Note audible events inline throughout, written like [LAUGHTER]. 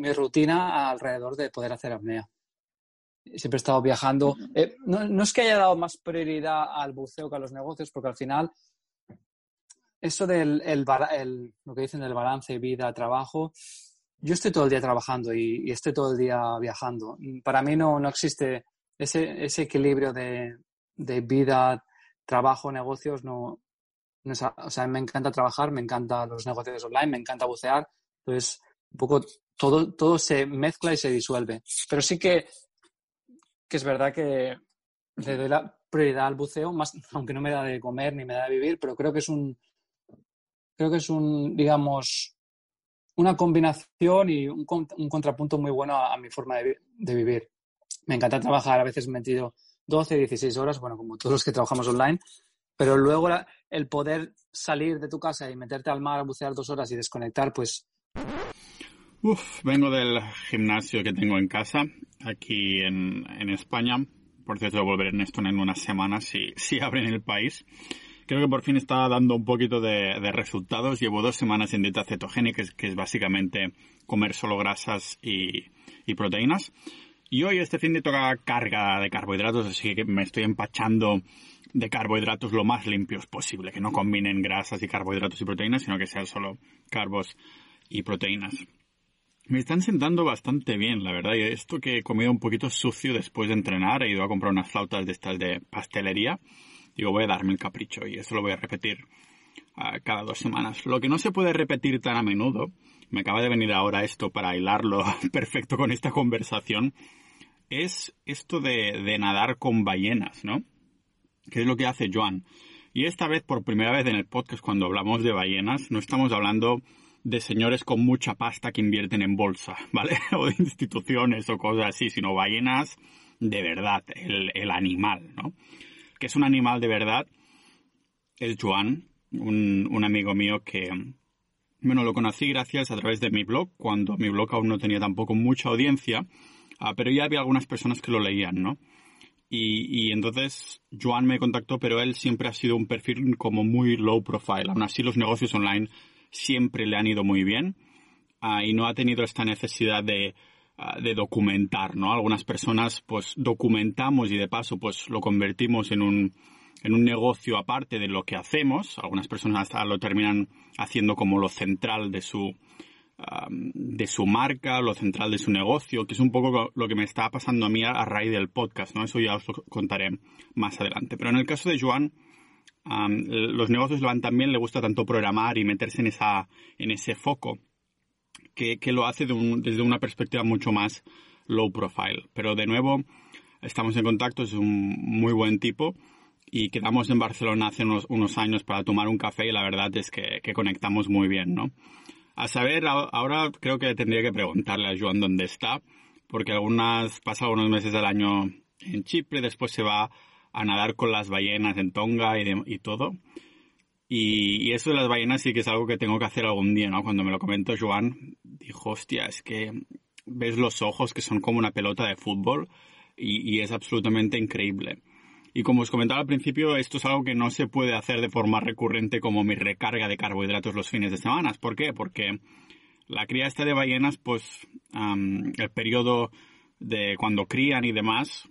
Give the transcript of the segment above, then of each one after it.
mi rutina alrededor de poder hacer apnea. Siempre he estado viajando. Eh, no, es que haya dado más prioridad al buceo que a los negocios, porque al final eso del el, lo que dicen del balance vida-trabajo, yo estoy todo el día trabajando y, estoy todo el día viajando. Para mí no, no existe ese, ese equilibrio de, de vida, trabajo, negocios, no, o sea, me encanta trabajar, me encantan los negocios online, me encanta bucear. Entonces, un poco todo, todo se mezcla y se disuelve. Pero sí que, que es verdad que le doy la prioridad al buceo, más, [LAUGHS] aunque no me da de comer ni me da de vivir, pero creo que es un, creo que es un, digamos, una combinación y un, un contrapunto muy bueno a, mi forma de, de, vivir. Me encanta trabajar, a veces he metido 12, 16 horas, bueno, como todos los que trabajamos online, pero luego el poder salir de tu casa y meterte al mar a bucear dos horas y desconectar, pues... Uf, vengo del gimnasio que tengo en casa, aquí en, en España. Por cierto, volveré en esto en unas semanas si, si abren el país. Creo que por fin está dando un poquito de, de resultados. Llevo dos semanas en dieta cetogénica, que es, básicamente comer solo grasas y, y proteínas. Y hoy este fin de toca carga de carbohidratos, así que me estoy empachando de carbohidratos lo más limpios posible, que no combinen grasas y carbohidratos y proteínas, sino que sean solo carbos y proteínas. Me están sentando bastante bien, la verdad, y esto que he comido un poquito sucio después de entrenar, he ido a comprar unas flautas de estas de pastelería, digo, voy a darme el capricho y eso lo voy a repetir ah, cada dos semanas. Lo que no se puede repetir tan a menudo, me acaba de venir ahora esto para hilarlo [LAUGHS] perfecto con esta conversación, es esto de, de nadar con ballenas, ¿no? que es lo que hace Joan. Y esta vez, por primera vez en el podcast, cuando hablamos de ballenas, no estamos hablando de señores con mucha pasta que invierten en bolsa, ¿vale? [LAUGHS] O de instituciones o cosas así, sino ballenas de verdad, el, animal, ¿no? Que es un animal de verdad, es Joan, un, un amigo mío que, bueno, lo conocí gracias a través de mi blog, cuando mi blog aún no tenía tampoco mucha audiencia, ah, pero ya había algunas personas que lo leían, ¿no? Y, entonces Joan me contactó, pero él siempre ha sido un perfil como muy low profile. Aún así los negocios online siempre le han ido muy bien ah, y no ha tenido esta necesidad de, ah, de documentar, ¿no? Algunas personas pues documentamos y de paso pues lo convertimos en un, en un negocio aparte de lo que hacemos. Algunas personas hasta lo terminan haciendo como lo central de su, de su marca, lo central de su negocio, que es un poco lo que me está pasando a mí a, raíz del podcast, ¿no? Eso ya os lo contaré más adelante. Pero en el caso de Joan, los negocios también le gusta tanto programar y meterse en esa, en ese foco, que, lo hace desde una perspectiva mucho más low profile. Pero de nuevo, estamos en contacto, es un muy buen tipo y quedamos en Barcelona hace unos, unos años para tomar un café y la verdad es que, que conectamos muy bien, ¿no? A saber, ahora creo que tendría que preguntarle a Joan dónde está, porque algunas pasa algunos meses del año en Chipre, después se va a nadar con las ballenas en Tonga y, todo. Y, eso de las ballenas sí que es algo que tengo que hacer algún día, ¿no? Cuando me lo comentó Joan, dijo, hostia, es que ves los ojos que son como una pelota de fútbol y es absolutamente increíble. Y como os comentaba al principio, esto es algo que no se puede hacer de forma recurrente como mi recarga de carbohidratos los fines de semana. ¿Por qué? Porque la cría esta de ballenas, pues el periodo de cuando crían y demás,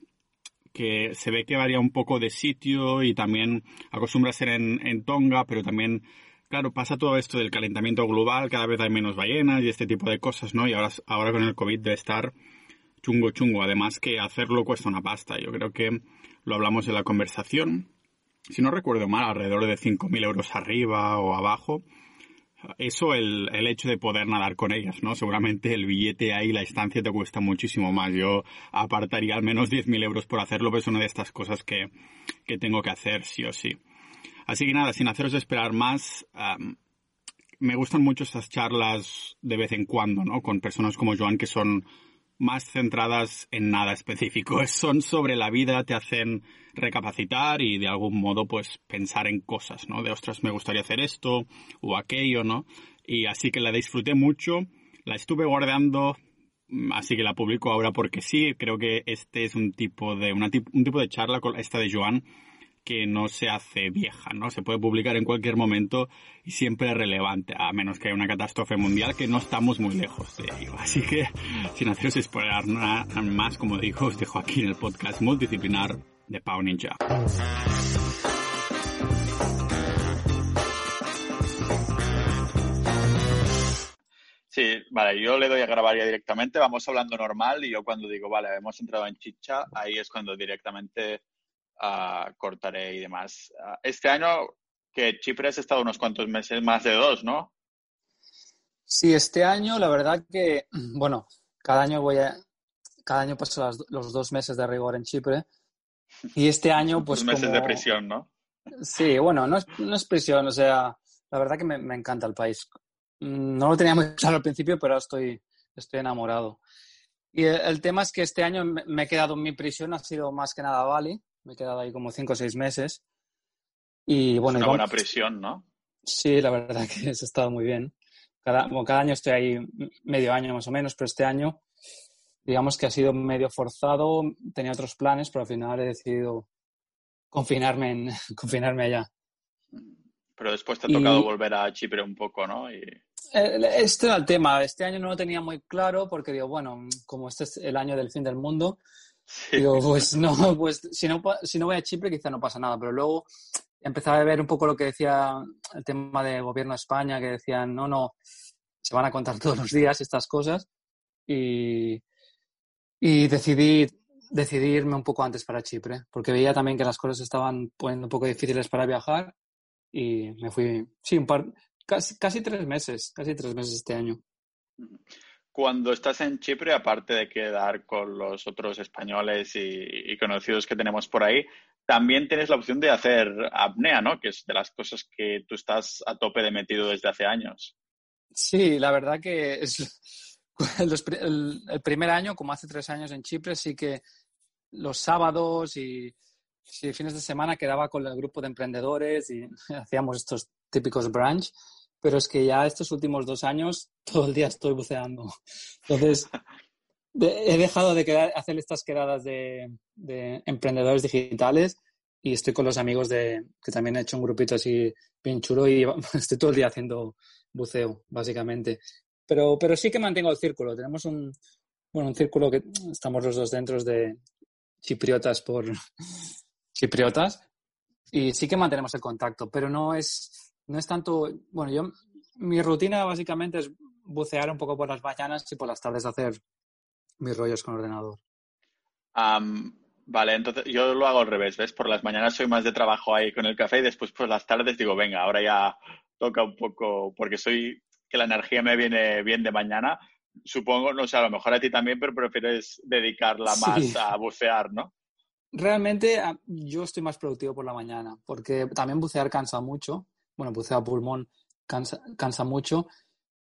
que se ve que varía un poco de sitio y también acostumbra a ser en, Tonga, pero también, claro, pasa todo esto del calentamiento global, cada vez hay menos ballenas y este tipo de cosas, ¿no? Y ahora, ahora con el COVID debe estar chungo chungo. Además que hacerlo cuesta una pasta. Yo creo que lo hablamos en la conversación. Si no recuerdo mal, alrededor de 5.000 euros arriba o abajo. Eso, el, el, hecho de poder nadar con ellas, ¿no? Seguramente el billete ahí, la estancia te cuesta muchísimo más. Yo apartaría al menos 10.000 euros por hacerlo, pero es una de estas cosas que, que tengo que hacer sí o sí. Así que nada, sin haceros esperar más, me gustan mucho estas charlas de vez en cuando, ¿no? Con personas como Joan que son más centradas en nada específico. [LAUGHS] Son sobre la vida, te hacen recapacitar y de algún modo pues pensar en cosas, ¿no? De ostras, me gustaría hacer esto o aquello, ¿no? Y así que la disfruté mucho, la estuve guardando, mm, así que la publico ahora porque sí, creo que este es un tipo de, una, un tipo de charla, esta de Joan, que no se hace vieja, ¿no? Se puede publicar en cualquier momento y siempre es relevante, a menos que haya una catástrofe mundial que no estamos muy lejos de ello. Así que, sin haceros esperar nada más, como digo, os dejo aquí en el podcast multidisciplinar de Pau Ninja. Sí, vale, yo le doy a grabar ya directamente, vamos hablando normal y yo cuando digo, vale, hemos entrado en chicha, ahí es cuando directamente uh, cortaré y demás. Uh, este año que Chipre has estado unos cuantos meses, más de dos, ¿no? Sí, este año la verdad que, [CLEARS THROAT] bueno, cada año voy a, cada año paso las, los dos meses de rigor en Chipre y este año [LAUGHS] pues... Dos meses como... de prisión, ¿no? Sí, bueno, no es, no es prisión, o sea, la verdad que me, me encanta el país. No lo tenía muy [LAUGHS] claro al principio, pero ahora estoy, estoy enamorado. Y el, el, tema es que este año me he quedado en mi prisión, ha sido más que nada Bali. Me he quedado ahí como cinco o seis meses. Y bueno, es una y buena prisión, ¿no? Sí, la verdad que eso ha estado muy bien. Cada, bueno, cada año estoy ahí medio año más o menos, pero este año digamos que ha sido medio forzado. Tenía otros planes, pero al final he decidido confinarme, en, [LAUGHS] confinarme allá. Pero después te ha tocado y... volver a Chipre un poco, ¿no? Y... Este era el tema. Este año no lo tenía muy claro porque digo, bueno, como este es el año del fin del mundo, sí. digo, pues no, [LAUGHS] pues si no, si no voy a Chipre quizá no pasa nada. Pero luego empezaba a ver un poco lo que decía el tema del gobierno de España, que decían, no, no, se van a contar todos los días estas cosas. Y, y decidí, decidí irme un poco antes para Chipre, porque veía también que las cosas estaban poniendo un poco difíciles para viajar y me fui, sí, un par, casi, casi tres meses, casi tres meses este año. Cuando estás en Chipre, aparte de quedar con los otros españoles y, conocidos que tenemos por ahí, también tienes la opción de hacer apnea, ¿no? Que es de las cosas que tú estás a tope de metido desde hace años. Sí, la verdad que es [LAUGHS] el, primer año, como hace tres años en Chipre, sí que los sábados y fines de semana quedaba con el grupo de emprendedores y [LAUGHS] hacíamos estos típicos brunch, pero es que ya estos últimos dos años [LAUGHS] todo el día estoy buceando. Entonces, he dejado de hacer estas quedadas de, de, emprendedores digitales y estoy con los amigos de que también he hecho un grupito así bien chulo y [LAUGHS] estoy todo el día haciendo buceo, básicamente. Pero, pero sí que mantengo el círculo. Tenemos un, bueno, un círculo que estamos los dos dentro de chipriotas por, [LAUGHS] chipriotas y sí que mantenemos el contacto, pero no es, no es tanto, bueno, yo, mi rutina básicamente es bucear un poco por las mañanas y por las tardes hacer mis rollos con ordenador. Um, vale, entonces yo lo hago al revés, ¿ves? Por las mañanas soy más de trabajo ahí con el café y después por las tardes digo, venga, ahora ya toca un poco, porque soy, que la energía me viene bien de mañana. Supongo, no sé, a lo mejor a ti también, pero prefieres dedicarla más sí. a bucear, ¿no? Realmente yo estoy más productivo por la mañana, porque también bucear cansa mucho. Bueno, buceo a pulmón cansa, cansa mucho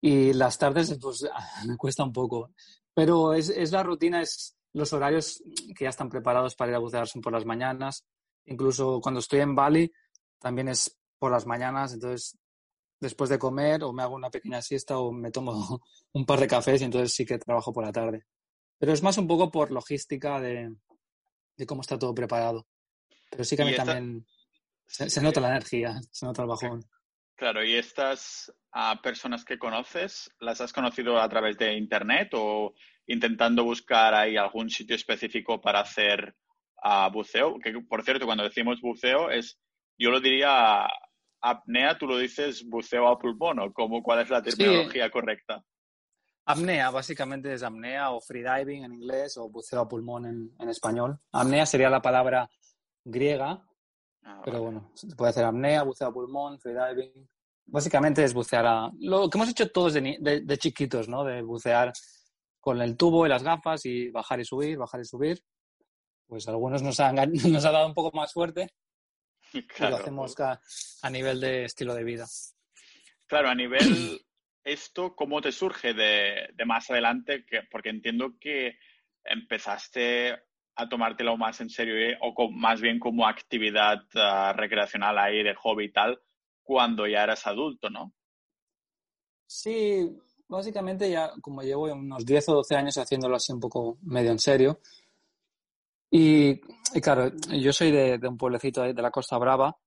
y las tardes pues [LAUGHS] me cuesta un poco. Pero es, es, la rutina, es los horarios que ya están preparados para ir a bucear son por las mañanas. Incluso cuando estoy en Bali también es por las mañanas, entonces después de comer o me hago una pequeña siesta o me tomo [LAUGHS] un par de cafés y entonces sí que trabajo por la tarde. Pero es más un poco por logística de, de cómo está todo preparado. Pero sí que a mí esta... también se, se, nota la energía, se nota el bajón. Claro, ¿y estas uh, personas que conoces, las has conocido a través de Internet o intentando buscar ahí algún sitio específico para hacer uh, buceo? Que, por cierto, cuando decimos buceo, es, yo lo diría apnea, tú lo dices buceo a pulmón, ¿o cómo, cuál es la terminología sí. correcta? Apnea, básicamente es apnea o freediving en inglés o buceo a pulmón en, en español. Apnea sería la palabra griega, ah, pero vale. bueno, se puede hacer apnea, buceo a pulmón, freediving. Básicamente es bucear a... Lo que hemos hecho todos de, de, de, chiquitos, ¿no? De bucear con el tubo y las gafas y bajar y subir, bajar y subir. Pues algunos nos han, [LAUGHS] nos ha dado un poco más fuerte claro. y lo hacemos a, a nivel de estilo de vida. Claro, a nivel [CLEARS THROAT] esto cómo te surge de, de más adelante? Que, porque entiendo que empezaste a tomártelo más en serio ¿eh? o más bien como actividad uh, recreacional ahí de hobby y tal cuando ya eras adulto, ¿no? Sí, básicamente ya como llevo unos 10 o 12 años haciéndolo así un poco medio en serio, Y, claro, yo soy de, un pueblecito de, la Costa Brava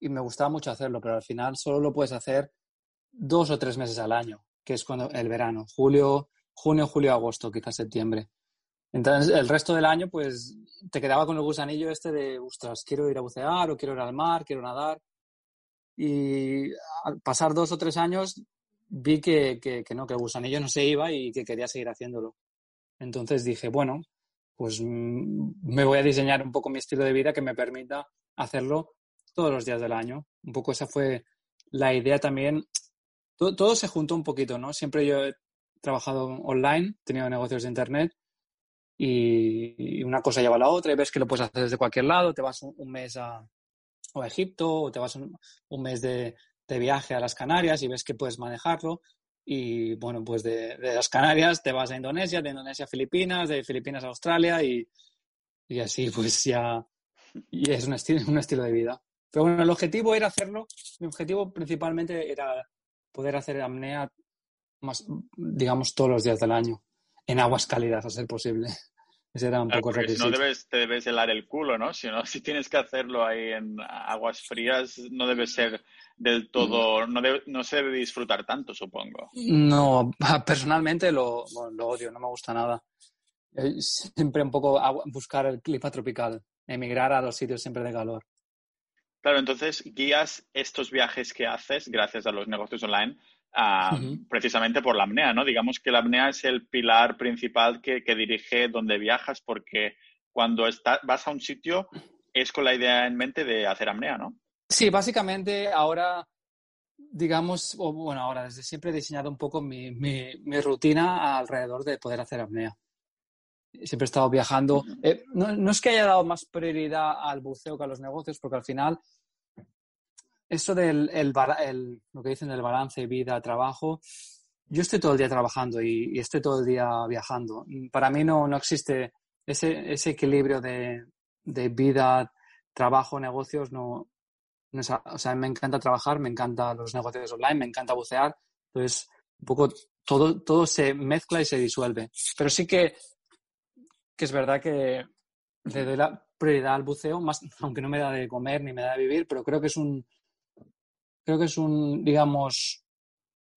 y me gustaba mucho hacerlo, pero al final solo lo puedes hacer dos o tres meses al año, que es cuando el verano, julio, junio, julio, agosto, quizás septiembre. Entonces, el resto del año, pues te quedaba con el gusanillo este de, ostras, quiero ir a bucear o quiero ir al mar, quiero nadar. Y al pasar dos o tres años vi que, que, no, que el gusanillo no se iba y que quería seguir haciéndolo. Entonces dije, bueno, pues mm, me voy a diseñar un poco mi estilo de vida que me permita hacerlo todos los días del año. Un poco esa fue la idea también. Todo, se juntó un poquito, ¿no? Siempre yo he trabajado online, he tenido negocios de internet y una cosa lleva a la otra y ves que lo puedes hacer desde cualquier lado, te vas un, mes a, a, Egipto o te vas un, mes de, de, viaje a las Canarias y ves que puedes manejarlo y bueno, pues de, las Canarias te vas a Indonesia, de Indonesia a Filipinas, de Filipinas a Australia y, y así [LAUGHS] pues ya y es un, estilo, un estilo de vida. Pero bueno, el objetivo era hacerlo, mi objetivo principalmente era poder hacer apnea más, digamos, todos los días del año, en aguas cálidas, a ser posible. Ese era un poco requisito. No debes, te debes helar el culo, ¿no? Si, no, [LAUGHS] si tienes que hacerlo ahí en aguas frías, no debe ser del todo, no, no se debe disfrutar tanto, supongo. No, [LAUGHS] personalmente lo, lo odio, no me gusta nada. Eh, siempre un poco buscar el clima tropical, emigrar a los sitios siempre de calor. Claro, entonces guías estos viajes que haces gracias a los negocios online precisamente por la apnea, ¿no? Digamos que la apnea es el pilar principal que, que dirige donde viajas porque cuando está, vas a un sitio es con la idea en mente de hacer apnea, ¿no? Sí, básicamente ahora, digamos, o bueno, ahora desde siempre he diseñado un poco mi, mi, rutina alrededor de poder hacer apnea. Siempre he estado viajando. Eh, no, es que haya dado más prioridad al buceo que a los negocios, porque al final, eso del el, lo que dicen del balance vida-trabajo, yo estoy todo el día trabajando y, estoy todo el día viajando. Para mí no, no existe ese, ese equilibrio de, de vida, trabajo, negocios, no, o sea, me encanta trabajar, me encanta los negocios online, me encanta bucear. Entonces, un poco todo, todo se mezcla y se disuelve. Pero sí que, que es verdad que le doy la prioridad al buceo, más, [LAUGHS] aunque no me da de comer ni me da de vivir, pero creo que es un, creo que es un, digamos,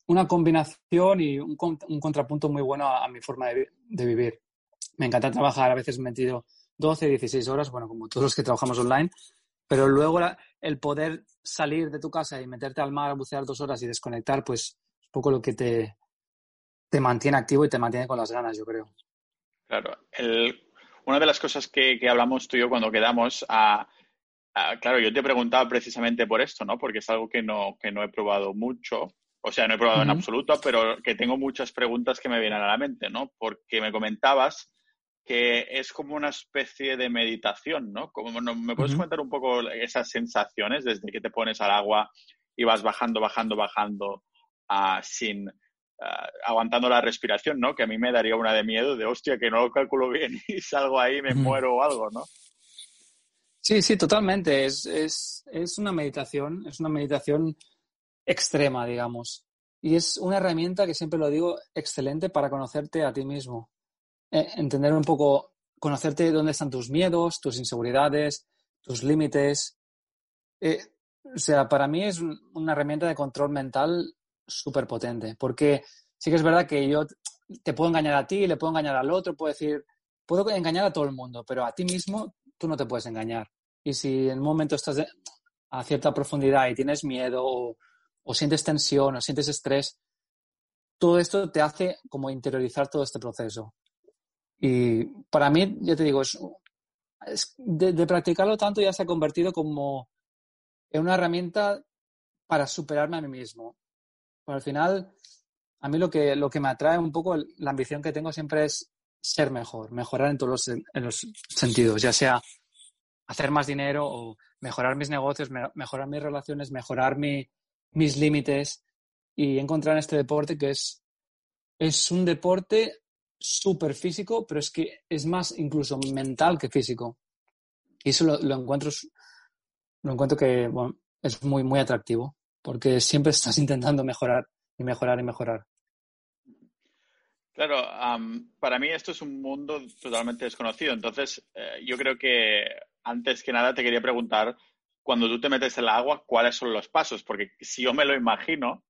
una combinación y un, un contrapunto muy bueno a, mi forma de, de, vivir. Me encanta trabajar, a veces metido 12, 16 horas, bueno, como todos los que trabajamos online, pero luego el poder salir de tu casa y meterte al mar a bucear dos horas y desconectar, pues es un poco lo que te, te mantiene activo y te mantiene con las ganas, yo creo. Claro. una de las cosas que, hablamos tú y yo cuando quedamos, a, claro, yo te he preguntado precisamente por esto, ¿no? Porque es algo que no, que no he probado mucho. O sea, no he probado en absoluto, pero que tengo muchas preguntas que me vienen a la mente, ¿no? Porque me comentabas que es como una especie de meditación, ¿no? Como, ¿Me puedes contar un poco esas sensaciones desde que te pones al agua y vas bajando, bajando, bajando uh, sin uh, aguantando la respiración, ¿no? Que a mí me daría una de miedo de hostia que no lo calculo bien [LAUGHS] y salgo ahí y me muero o algo, ¿no? Sí, sí, totalmente. Es, es, es una meditación, es una meditación extrema, digamos. Y es una herramienta que siempre lo digo, excelente para conocerte a ti mismo. Eh, entender un poco, conocerte dónde están tus miedos, tus inseguridades, tus límites. Eh, o sea, para mí es una herramienta de control mental súper potente, porque sí que es verdad que yo te puedo engañar a ti, le puedo engañar al otro, puedo decir, puedo engañar a todo el mundo, pero a ti mismo tú no te puedes engañar. Y si en un momento estás a cierta profundidad y tienes miedo o, sientes tensión o sientes estrés, todo esto te hace como interiorizar todo este proceso. Y para mí, ya te digo, es, de, practicarlo tanto ya se ha convertido como en una herramienta para superarme a mí mismo. al final, a mí lo que, lo que me atrae un poco, la ambición que tengo siempre es ser mejor, mejorar en todos los, en los sentidos, ya sea hacer más dinero o mejorar mis negocios, mejorar mis relaciones, mejorar mi, mis límites y encontrar en este deporte que es, es un deporte súper físico, pero es que es más incluso mental que físico. Y eso lo, encuentro, lo encuentro que es muy, muy atractivo, porque siempre estás [LAUGHS] intentando mejorar y mejorar y mejorar. Claro, para mí esto es un mundo totalmente desconocido. Entonces, eh, yo creo que antes que nada te quería preguntar, cuando tú te metes en el agua, ¿cuáles son los pasos? Porque si yo me lo imagino,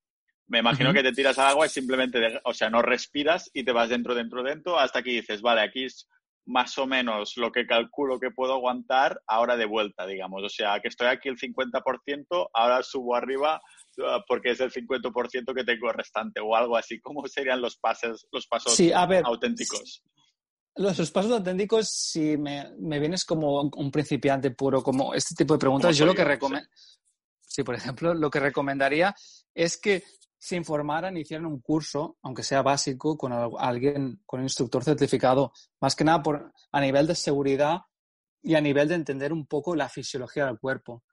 me imagino que te tiras al agua y simplemente, o sea, no respiras y te vas dentro, dentro, dentro, hasta que dices, vale, aquí es más o menos lo que calculo que puedo aguantar, ahora de vuelta, digamos. O sea, que estoy aquí el 50%, ahora subo arriba uh, porque es el 50% que tengo restante o algo así. ¿Cómo serían los pasos, los pasos auténticos? Los, pasos auténticos, si me, vienes como un principiante puro, como este tipo de preguntas, yo lo que recomiendo, sí, por ejemplo, lo que recomendaría es que se informaran, hicieran un curso, aunque sea básico, con alguien, con un instructor certificado, más que nada por, a nivel de seguridad y a nivel de entender un poco la fisiología del cuerpo.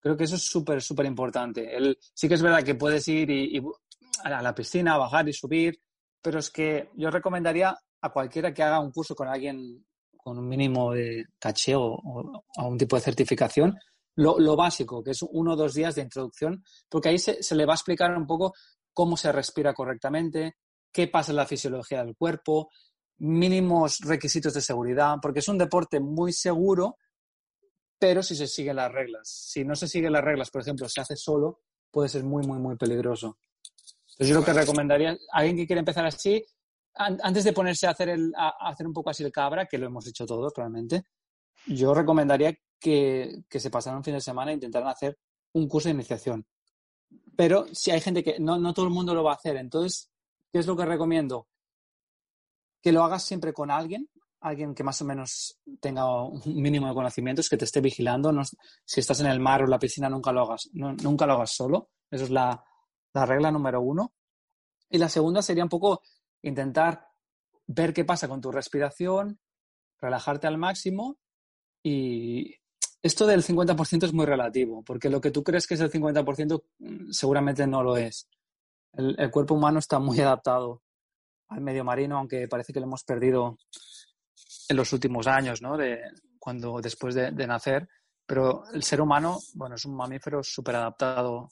Creo que eso es súper, súper importante. El, sí que es verdad que puedes ir y, a la piscina, bajar y subir, pero es que yo recomendaría a cualquiera que haga un curso con alguien con un mínimo de caché o, o, un tipo de certificación, lo, básico, que es uno o dos días de introducción, porque ahí se, le va a explicar un poco cómo se respira correctamente, qué pasa en la fisiología del cuerpo, mínimos requisitos de seguridad, porque es un deporte muy seguro, pero si se siguen las reglas. Si no se siguen las reglas, por ejemplo, se hace solo, puede ser muy, muy, muy peligroso. Entonces yo lo que recomendaría, a alguien que quiere empezar así, antes de ponerse a hacer, el, a hacer un poco así el cabra, que lo hemos hecho todos realmente, yo recomendaría que, se pasaran un fin de semana e intentaran hacer un curso de iniciación. Pero si hay gente que no, no todo el mundo lo va a hacer, entonces, ¿qué es lo que recomiendo? Que lo hagas siempre con alguien, alguien que más o menos tenga un mínimo de conocimientos, que te esté vigilando. si estás en el mar o en la piscina, nunca lo hagas, nunca lo hagas solo. Esa es la, la regla número uno. Y la segunda sería un poco intentar ver qué pasa con tu respiración, relajarte al máximo y esto del 50% es muy relativo, porque lo que tú crees que es el 50% mm, seguramente no lo es. El, cuerpo humano está muy [LAUGHS] adaptado al medio marino, aunque parece que lo hemos perdido en los últimos años, ¿no? De, cuando, después de, nacer. Pero el ser humano, bueno, es un mamífero súper adaptado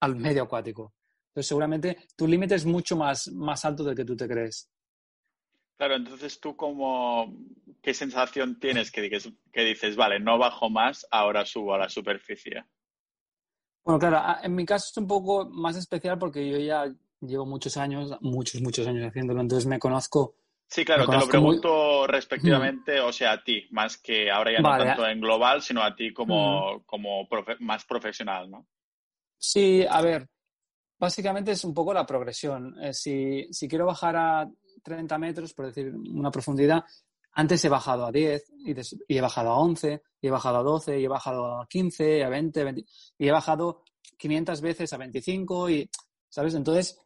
al medio acuático. Entonces, seguramente tu límite es mucho más, más alto del que tú te crees. Claro, entonces tú como, ¿qué sensación tienes que dices, que dices, vale, no bajo más, ahora subo a la superficie? Bueno, claro, en mi caso es un poco más especial porque yo ya llevo muchos años, muchos, muchos años haciéndolo, entonces me conozco. Sí, claro, te lo pregunto respectivamente, o sea, a ti, más que ahora ya no tanto en global, sino a ti como, como más profesional, ¿no? Sí, a ver, básicamente es un poco la progresión. Eh, si, si quiero bajar a 30 metros, por decir una profundidad, antes he bajado a 10 y, he bajado a 11, y he bajado a 12, y he bajado a 15, a 20, y he bajado 500 veces a 25 y, ¿sabes? Entonces,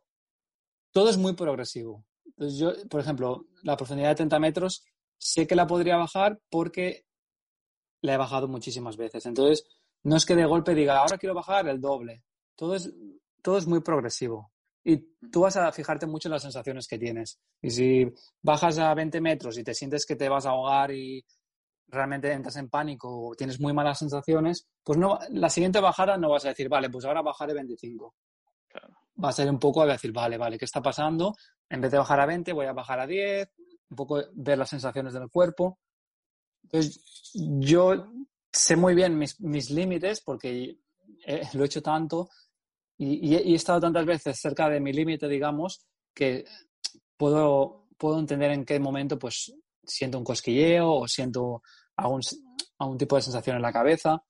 todo es muy progresivo. Entonces, yo, por ejemplo, la profundidad de 30 metros sé que la podría bajar porque la he bajado muchísimas veces. Entonces, no es que de golpe diga, ahora quiero bajar el doble. Todo es, todo es muy progresivo. Y tú vas a fijarte mucho en las sensaciones que tienes. Y si bajas a 20 metros y te sientes que te vas a ahogar y realmente entras en pánico o tienes muy malas sensaciones, pues no, la siguiente bajada no vas a decir, vale, pues ahora bajaré 25. Va a ser un poco a decir, vale, vale, ¿qué está pasando? En vez de bajar a 20, voy a bajar a 10, un poco ver las sensaciones del cuerpo. Entonces, yo sé muy bien mis, mis límites porque lo he hecho tanto y, he, estado tantas veces cerca de mi límite, digamos, que puedo, puedo entender en qué momento pues siento un cosquilleo o siento algún, algún tipo de sensación en la cabeza,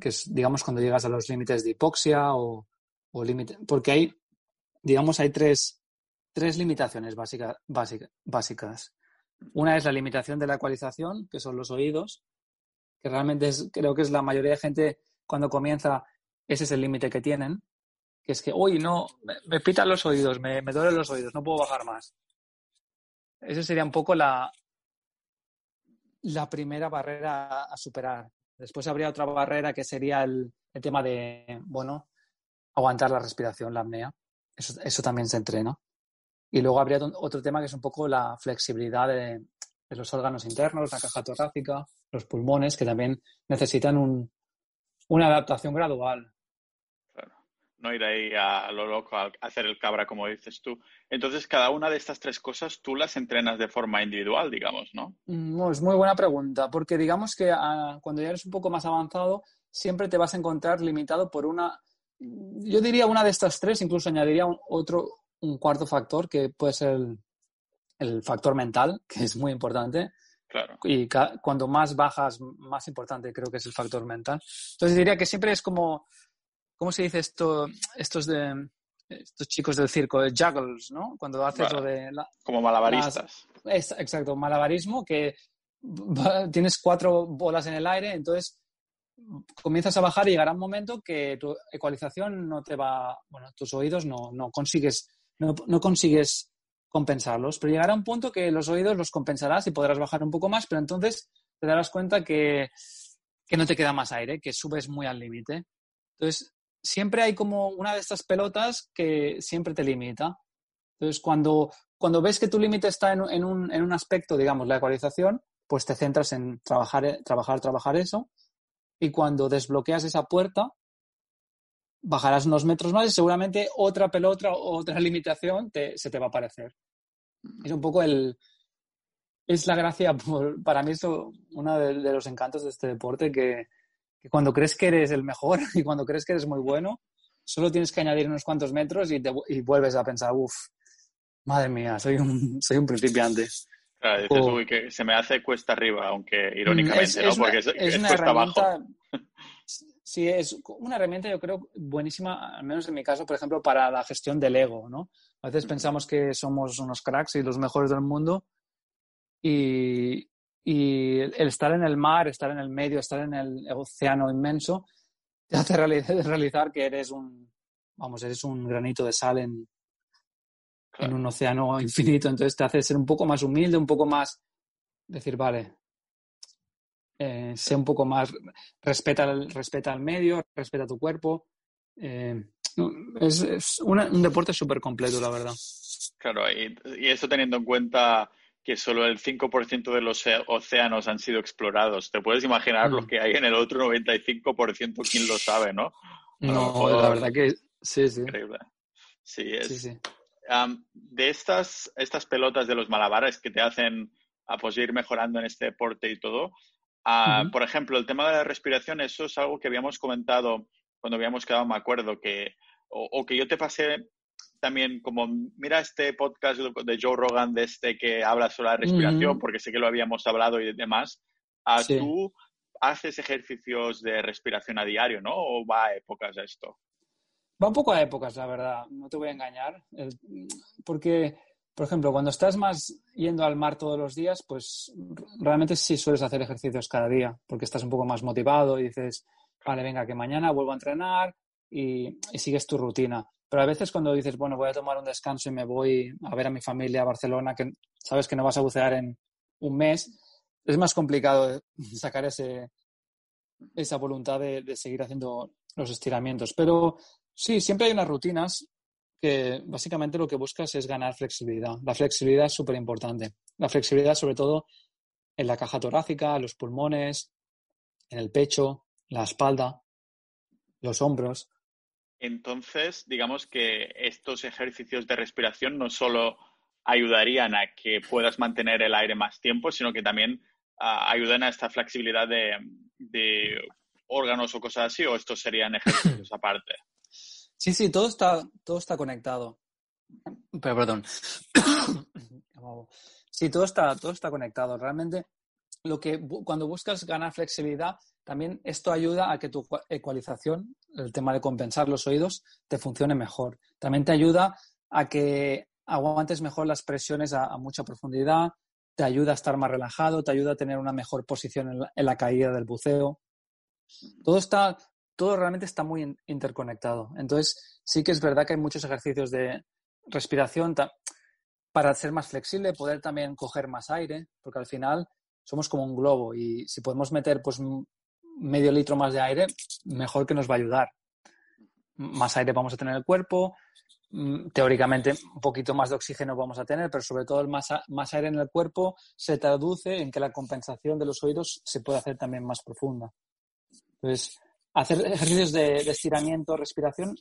que es, digamos, cuando llegas a los límites de hipoxia o, o límite, porque hay, digamos, hay tres, tres limitaciones básica, básicas. Una es la limitación de la ecualización, que son los oídos, que realmente es, creo que es la mayoría de gente cuando comienza, ese es el límite que tienen que es que, uy, no, me, pitan los oídos, me, duelen los oídos, no puedo bajar más. Esa sería un poco la, la primera barrera a, superar. Después habría otra barrera que sería el, tema de, bueno, aguantar la respiración, la apnea. Eso, eso, también se entrena. Y luego habría otro tema que es un poco la flexibilidad de, de los órganos internos, la caja torácica, los pulmones, que también necesitan un, una adaptación gradual. No ir ahí a, lo loco, a hacer el cabra, como dices tú. Entonces, cada una de estas tres cosas tú las entrenas de forma individual, digamos, ¿no? No, es muy buena pregunta, porque digamos que ah, cuando ya eres un poco más avanzado, siempre te vas a encontrar limitado por una, yo diría una de estas tres, incluso añadiría otro, un cuarto factor que puede ser el, el factor mental, que es muy importante. Claro. Y cuando más bajas, más importante creo que es el factor mental. Entonces diría que siempre es como, ¿cómo se dice esto? Estos de estos chicos del circo, de juggles, ¿no? Cuando haces lo de... como malabaristas. exacto, malabarismo, que tienes cuatro bolas en el aire, entonces comienzas a bajar y llegará un momento que tu ecualización no te va, bueno, tus oídos no, no consigues, no, no, consigues compensarlos, pero llegará un punto que los oídos los compensarás y podrás bajar un poco más, pero entonces te darás cuenta que, que no te queda más aire, que subes muy al límite. Entonces, siempre hay como una de estas pelotas que siempre te limita. Entonces, cuando, cuando ves que tu límite está en, en, un, en un aspecto, digamos, la ecualización, pues te centras en trabajar, trabajar, trabajar eso y cuando desbloqueas esa puerta, bajarás unos metros más y seguramente otra pelota o otra [LAUGHS] limitación se te va a aparecer. Mm. Es un poco el... Es la gracia, [LAUGHS] para mí es uno de, los encantos de este deporte, que, cuando crees que eres el mejor [LAUGHS] y cuando crees que eres muy bueno, solo tienes que añadir unos cuantos metros y, te, y vuelves a pensar, uff, madre mía, soy un, [LAUGHS] soy un principiante. Claro, dices, uy, que se me hace cuesta arriba, aunque mm, irónicamente, ¿no? Porque es, una cuesta abajo. [LAUGHS] Sí, es una herramienta, yo creo, buenísima, al menos en mi caso, por ejemplo, para la gestión del ego, ¿no? A veces pensamos que somos unos cracks y los mejores del mundo y, y el estar en el mar, estar en el medio, estar en el océano inmenso, te hace [LAUGHS] realizar que eres un, vamos, eres un granito de sal en, en un océano infinito. Entonces te hace ser un poco más humilde, un poco más decir, vale, eh, sé un poco más, respeta el, respeta el medio, respeta tu cuerpo. Eh, es, un deporte súper completo, la verdad. Claro, y, y, eso teniendo en cuenta que solo el 5% de los océanos han sido explorados. Te puedes imaginar lo mm. que hay en el otro 95%, quién lo sabe, ¿no? No, la verdad que sí, sí. Increíble. Sí, es, sí, sí de estas, estas pelotas de los malabares que te hacen a pues, ir mejorando en este deporte y todo, por ejemplo, el tema de la respiración, eso es algo que habíamos comentado cuando habíamos quedado, me acuerdo, que, o, que yo te pasé también como, mira este podcast de Joe Rogan de este que habla sobre la respiración, porque sé que lo habíamos hablado y demás. Ah, ¿Tú haces ejercicios de respiración a diario, no? ¿O va a épocas esto? Va un poco a épocas, la verdad, no te voy a engañar. Porque, por ejemplo, cuando estás más yendo al mar todos los días, pues realmente sí sueles hacer ejercicios cada día, porque estás un poco más motivado y dices, vale, venga, que mañana vuelvo a entrenar y, sigues tu rutina. Pero a veces cuando dices, bueno, voy a tomar un descanso y me voy a ver a mi familia a Barcelona, que sabes que no vas a bucear en un mes, es más complicado sacar ese, esa voluntad de, de seguir haciendo los estiramientos. Pero Sí, siempre hay unas rutinas que básicamente lo que buscas es ganar flexibilidad. La flexibilidad es súper importante. La flexibilidad sobre todo en la caja torácica, los pulmones, en el pecho, la espalda, los hombros. Entonces, digamos que estos ejercicios de respiración no solo ayudarían a que puedas mantener el aire más tiempo, sino que también ah, ayudan a esta flexibilidad de, de órganos o cosas así, o estos serían ejercicios aparte. Sí, sí, todo está, todo está conectado. Pero, perdón. [COUGHS] sí, todo está, todo está conectado. Realmente, lo que cuando buscas ganar flexibilidad, también esto ayuda a que tu ecualización, el tema de compensar los oídos, te funcione mejor. También te ayuda a que aguantes mejor las presiones a, mucha profundidad, te ayuda a estar más relajado, te ayuda a tener una mejor posición en la caída del buceo. Todo está, todo realmente está muy interconectado. Entonces, sí que es verdad que hay muchos ejercicios de respiración para ser más flexible, poder también coger más aire, porque al final somos como un globo y si podemos meter pues medio litro más de aire, mejor que nos va a ayudar. Más aire vamos a tener en el cuerpo, teóricamente un poquito más de oxígeno vamos a tener, pero sobre todo el más, más aire en el cuerpo se traduce en que la compensación de los oídos se puede hacer también más profunda. Entonces, hacer ejercicios de, estiramiento, respiración,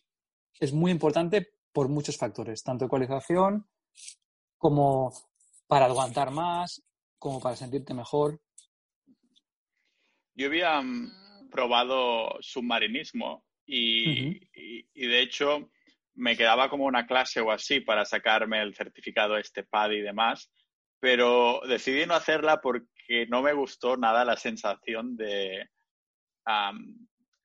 es muy importante por muchos factores, tanto ecualización como para aguantar más, como para sentirte mejor. Yo había mm, probado submarinismo y, de hecho me quedaba como una clase o así para sacarme el certificado este PAD y demás, pero decidí no hacerla porque no me gustó nada la sensación de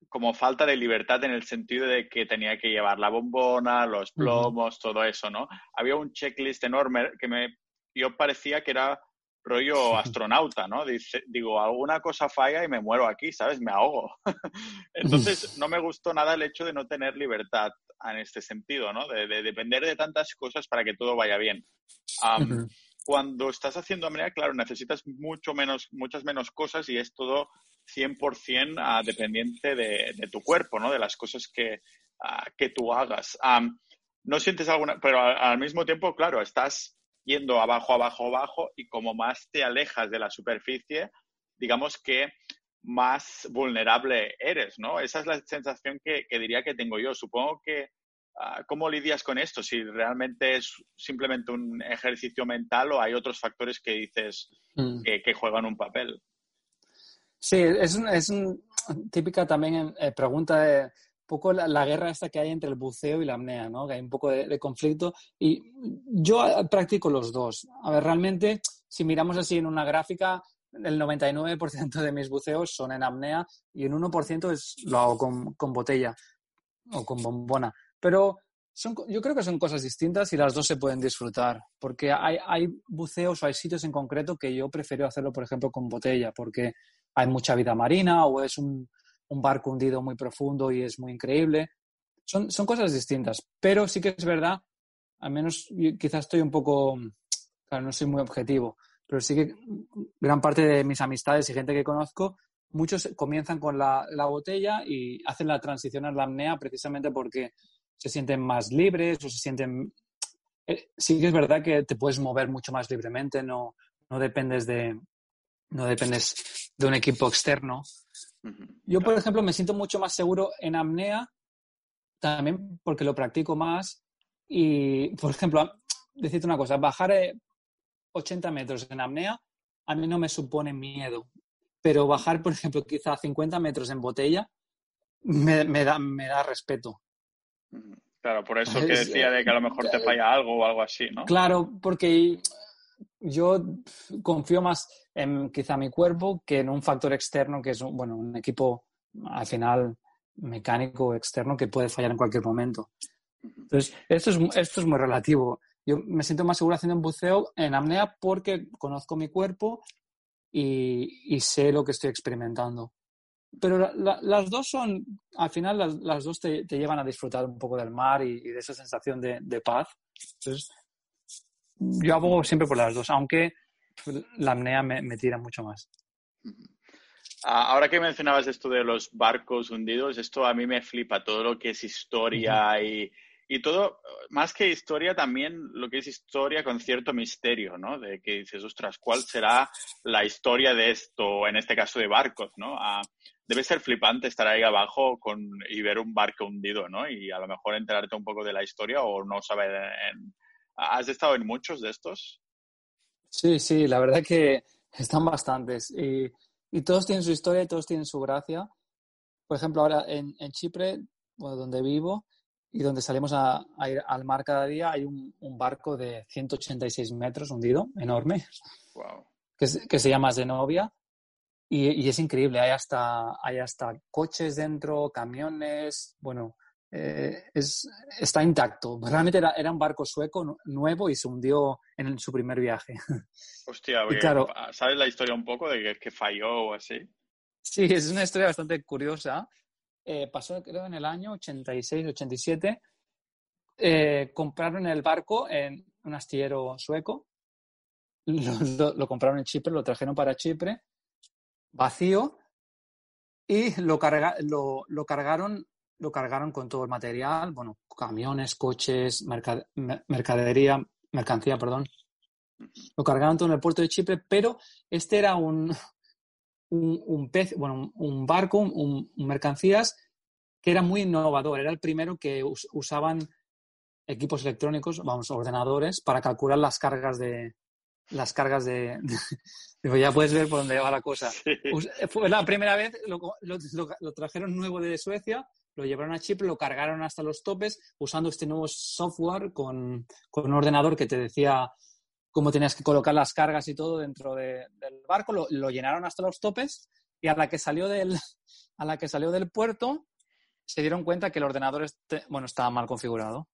como falta de libertad en el sentido de que tenía que llevar la bombona, los plomos, todo eso, ¿no? Había un checklist enorme que me yo parecía que era rollo astronauta, ¿no? Dice, digo, alguna cosa falla y me muero aquí, ¿sabes? Me ahogo. [LAUGHS] Entonces, no me gustó nada el hecho de no tener libertad en este sentido, ¿no? De, depender de tantas cosas para que todo vaya bien. Cuando estás haciendo apnea, claro, necesitas mucho menos, muchas menos cosas y es todo 100% ah, dependiente de, tu cuerpo, ¿no? De las cosas que, ah, que tú hagas. no sientes alguna, pero al mismo tiempo, claro, estás yendo abajo, abajo, abajo y como más te alejas de la superficie, digamos que más vulnerable eres, ¿no? Esa es la sensación que, diría que tengo yo. Supongo que, ah, ¿cómo lidias con esto? Si realmente es simplemente un ejercicio mental o hay otros factores que dices mm. que, juegan un papel. Sí, es, un, es típica también eh, pregunta de poco la, guerra esta que hay entre el buceo y la apnea, ¿no? Que hay un poco de, conflicto. Y yo eh, practico los dos. A ver, realmente, si miramos así en una gráfica, el 99% de mis buceos son en apnea y un 1% es, lo hago con, botella o con bombona. Pero son, yo creo que son cosas distintas y las dos se pueden disfrutar, porque hay, hay buceos o hay sitios en concreto que yo prefiero hacerlo, por ejemplo, con botella, porque hay mucha vida marina o es un, un barco hundido muy profundo y es muy increíble. Son, son cosas distintas, pero sí que es verdad, al menos quizás estoy un poco, claro, no soy muy objetivo, pero sí que gran parte de mis amistades y gente que conozco, muchos comienzan con la, la botella y hacen la transición a la apnea precisamente porque se sienten más libres o se sienten... Eh, sí que es verdad que te puedes mover mucho más libremente, no, no dependes de, no dependes de un equipo externo. Yo, por ejemplo, me siento mucho más seguro en apnea, también porque lo practico más. Y, por ejemplo, decirte una cosa, bajar 80 metros en apnea a mí no me supone miedo, pero bajar, por ejemplo, quizá 50 metros en botella me, da, me da respeto. Claro, por eso que decía de que a lo mejor te falla algo o algo así, ¿no? Claro, porque yo confío más en quizá mi cuerpo que en un factor externo que es bueno, un equipo al final mecánico externo que puede fallar en cualquier momento. Entonces, esto es, esto es muy relativo. Yo me siento más seguro haciendo un buceo en apnea porque conozco mi cuerpo y, sé lo que estoy experimentando. Pero las dos son, al final, las, dos te, llevan a disfrutar un poco del mar y, de esa sensación de, de paz. Entonces, yo abogo siempre por las dos, aunque la apnea me, tira mucho más. Ah, ahora que mencionabas esto de los barcos hundidos, esto a mí me flipa, todo lo que es historia y, y, todo, más que historia, también lo que es historia con cierto misterio, ¿no? De que dices, ostras, ¿cuál será la historia de esto, en este caso de barcos, ¿no? Ah, debe ser flipante estar ahí abajo con, y ver un barco hundido, ¿no? Y a lo mejor enterarte un poco de la historia o no saber en, ¿Has estado en muchos de estos? Sí, sí, la verdad que están bastantes. Y, todos tienen su historia y todos tienen su gracia. Por ejemplo, ahora en, Chipre, donde vivo y donde salimos a, ir al mar cada día, hay un, barco de 186 metros hundido, enorme, que, se llama Zenovia. Y, y, es increíble, hay hasta, hay hasta coches dentro, camiones, bueno, eh, es, está intacto. Realmente era, era, un barco sueco nuevo y se hundió en su primer viaje. [LAUGHS] Hostia, claro, ¿sabes la historia un poco de que, falló o así? Sí, es una historia bastante curiosa. Eh, pasó, creo, en el año 86, 87. Eh, compraron el barco en un astillero sueco. Lo, compraron en Chipre, lo trajeron para Chipre, vacío, y lo, carga, lo, lo cargaron lo cargaron con todo el material, bueno, camiones, coches, mercadería, mercancía, perdón. Lo cargaron todo en el puerto de Chipre, pero este era un, un, pez, bueno, un, barco, un, mercancías que era muy innovador. Era el primero que usaban equipos electrónicos, vamos, ordenadores, para calcular las cargas de, las cargas de, [LAUGHS] ya puedes ver por dónde va la cosa. Fue la primera vez, lo, trajeron nuevo de Suecia, lo llevaron a Chipre, lo cargaron hasta los topes usando este nuevo software con, con un ordenador que te decía cómo tenías que colocar las cargas y todo dentro del barco, lo, llenaron hasta los topes y a la que salió del, [LAUGHS] a la que salió del puerto se dieron cuenta que el ordenador este, bueno, estaba mal configurado.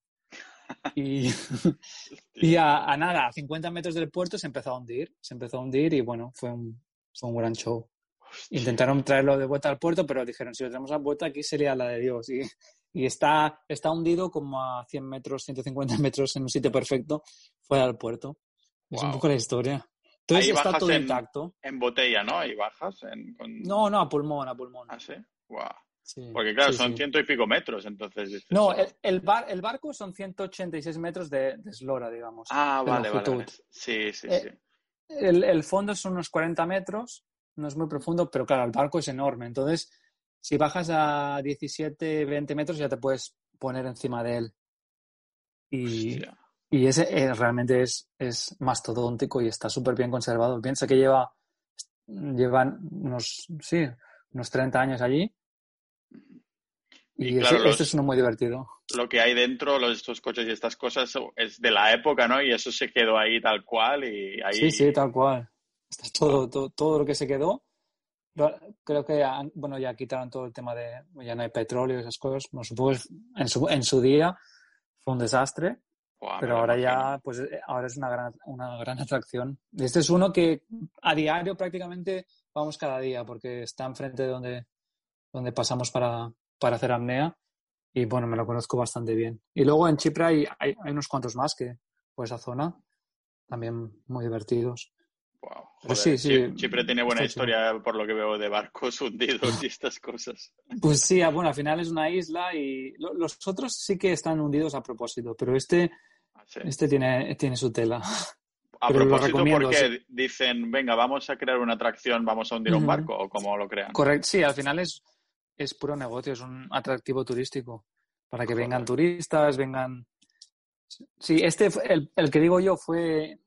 Y, [LAUGHS] y a, nada, a 50 metros del puerto se empezó a hundir, se empezó a hundir y bueno, fue un, fue un gran show. Intentaron traerlo de vuelta al puerto, pero dijeron, si lo tenemos a vuelta aquí sería la de Dios. Y, y está, está hundido como a 100 metros, 150 metros en un sitio perfecto fuera del puerto. Es un poco la historia. Entonces está todo en, intacto. En botella, ¿no? Ahí bajas. En, No, no, a pulmón, a pulmón. Ah, sí. Wow. Porque claro, son ciento y pico metros, entonces... no, el, el, bar, el, barco son 186 metros de, de eslora, digamos. Ah, vale, vale, Sí, sí, eh, sí. El, el, fondo son unos 40 metros, no es muy profundo, pero claro, el barco es enorme. Entonces, si bajas a 17, 20 metros ya te puedes poner encima de él. Y, y ese eh, realmente es, es mastodóntico y está súper bien conservado. Piensa que lleva llevan unos, sí, unos 30 años allí y, claro, este es uno muy divertido. Lo que hay dentro, los, estos coches y estas cosas, es de la época, ¿no? Y eso se quedó ahí tal cual y ahí... Sí, sí, tal cual. Está [LAUGHS] todo, todo, todo lo que se quedó. Creo que, bueno, ya quitaron todo el tema de, ya no hay petróleo y esas cosas. Bueno, supongo que en su, en su día fue un desastre, pero ahora ya, pues eh, ahora es una gran, una gran atracción. Este es uno que a diario prácticamente vamos cada día porque está enfrente de donde, donde pasamos para, para hacer apnea y bueno, me lo conozco bastante bien. Y luego en Chipre hay, hay, unos cuantos más que por esa zona, también muy divertidos. Wow. sí, sí, Chipre tiene buena historia por lo que veo de barcos [LAUGHS] hundidos y estas cosas. Pues sí, ah, bueno, al final es una isla y los otros sí que están hundidos a propósito, pero este, ah, este tiene, tiene su tela. [LAUGHS] A propósito, porque dicen, venga, vamos a crear una atracción, vamos a hundir un barco, o como lo crean. Correcto, sí, al final es, es puro negocio, es un atractivo turístico para que vengan turistas, vengan. Sí, este, el, el que digo yo fue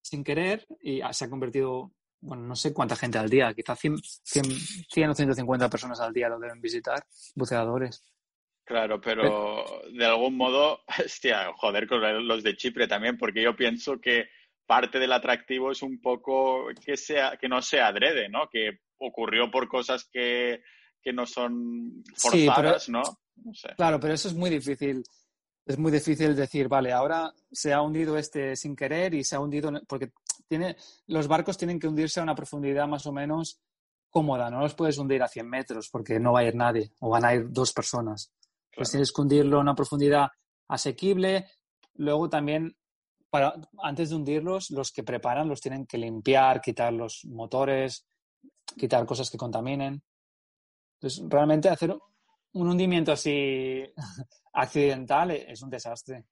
sin querer y se ha convertido, bueno, no sé cuánta gente al día, quizás 100, 100, o 150 personas al día lo deben visitar, buceadores. Claro, pero de algún modo, [LAUGHS] hostia, joder con los de Chipre también, porque yo pienso que parte del atractivo es un poco que, sea, que no sea adrede, ¿no? Que ocurrió por cosas que que no son forzadas, ¿no? Claro, pero eso es muy difícil. Es muy difícil decir, vale, ahora se ha hundido este sin querer y se ha hundido porque tiene, los barcos tienen que hundirse a una profundidad más o menos cómoda. No los puedes hundir a 100 metros porque no va a ir nadie o van a ir dos personas. Pues tienes que hundirlo a una profundidad asequible. Luego también, para, antes de hundirlos, los que preparan los tienen que limpiar, quitar los motores, quitar cosas que contaminen. Entonces, realmente hacer un hundimiento así [LAUGHS] accidental es un desastre.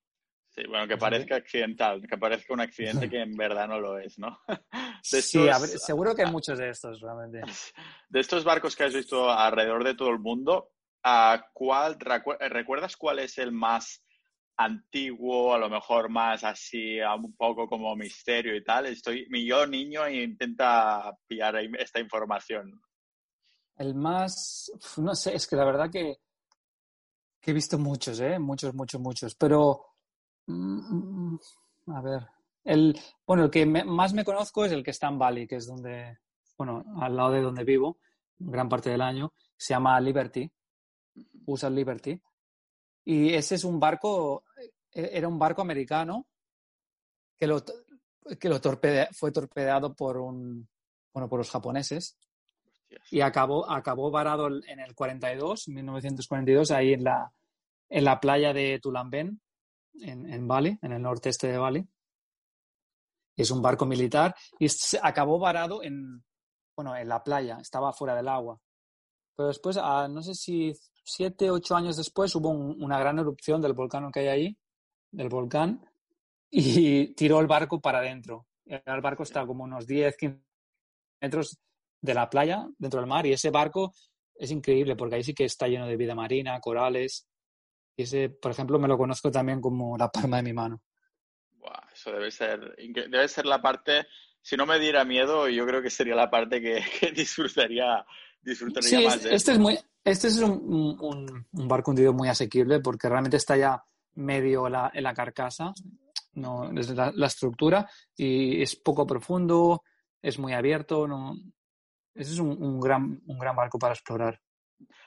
Sí, bueno, que parezca accidental, que parezca un accidente que en verdad no lo es, ¿no? [LAUGHS] sí, seguro que hay muchos de estos, realmente. [LAUGHS] De estos barcos que has visto alrededor de todo el mundo, ¿a cuál, ¿recuerdas cuál es el más antiguo, a lo mejor más así, un poco como misterio y tal? Estoy, mi yo niño e intenta pillar esta información. El más, no sé, es que la verdad que, he visto muchos, ¿eh? Muchos, muchos, muchos. Pero, mm, mm, a ver, el, bueno, el que más me conozco es el que está en Bali, que es donde, bueno, al lado de donde vivo, gran parte del año, se llama Liberty, usa Liberty. Y ese es un barco, e, era un barco americano que lo, que lo fue torpedeado por un, bueno, por los japoneses y acabó, acabó varado en el 42, 1942, ahí en la, en la playa de Tulamben, en, en Bali, en el noreste de Bali. Es un barco militar y acabó varado en, bueno, en la playa, estaba fuera del agua. Pero después, no sé si siete, ocho años después, hubo una gran erupción del volcán que hay ahí, del volcán, y tiró el barco para adentro. El barco está como unos 10, 15 metros de la playa dentro del mar y ese barco es increíble porque ahí sí que está lleno de vida marina, corales. Y ese, por ejemplo, me lo conozco también como la palma de mi mano. eso debe ser, debe ser la parte, si no me diera miedo, yo creo que sería la parte que, [LAUGHS] disfrutaría, disfrutaría más. De este, es muy, este es un, un, barco hundido muy asequible porque realmente está ya medio en la carcasa, no, desde la, la, estructura, y es poco profundo, es muy abierto, no, ese es un, gran, un gran barco para explorar.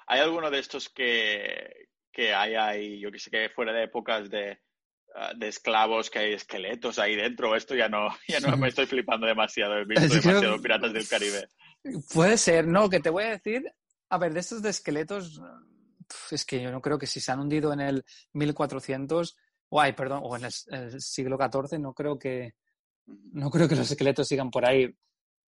¿Hay alguno de estos que, que hay ahí, yo que sé, que fuera de épocas de, ah, de esclavos, que hay esqueletos ahí dentro? Esto ya no, [LAUGHS] ya no me estoy flipando demasiado, he visto [LAUGHS] demasiado Piratas del Caribe. Puede ser, no, que te voy a decir, a ver, de estos de esqueletos, es que yo no creo que si se han hundido en el 1400, o ay, perdón, o en el, el siglo XIV, no creo que, no creo que los esqueletos sigan por ahí.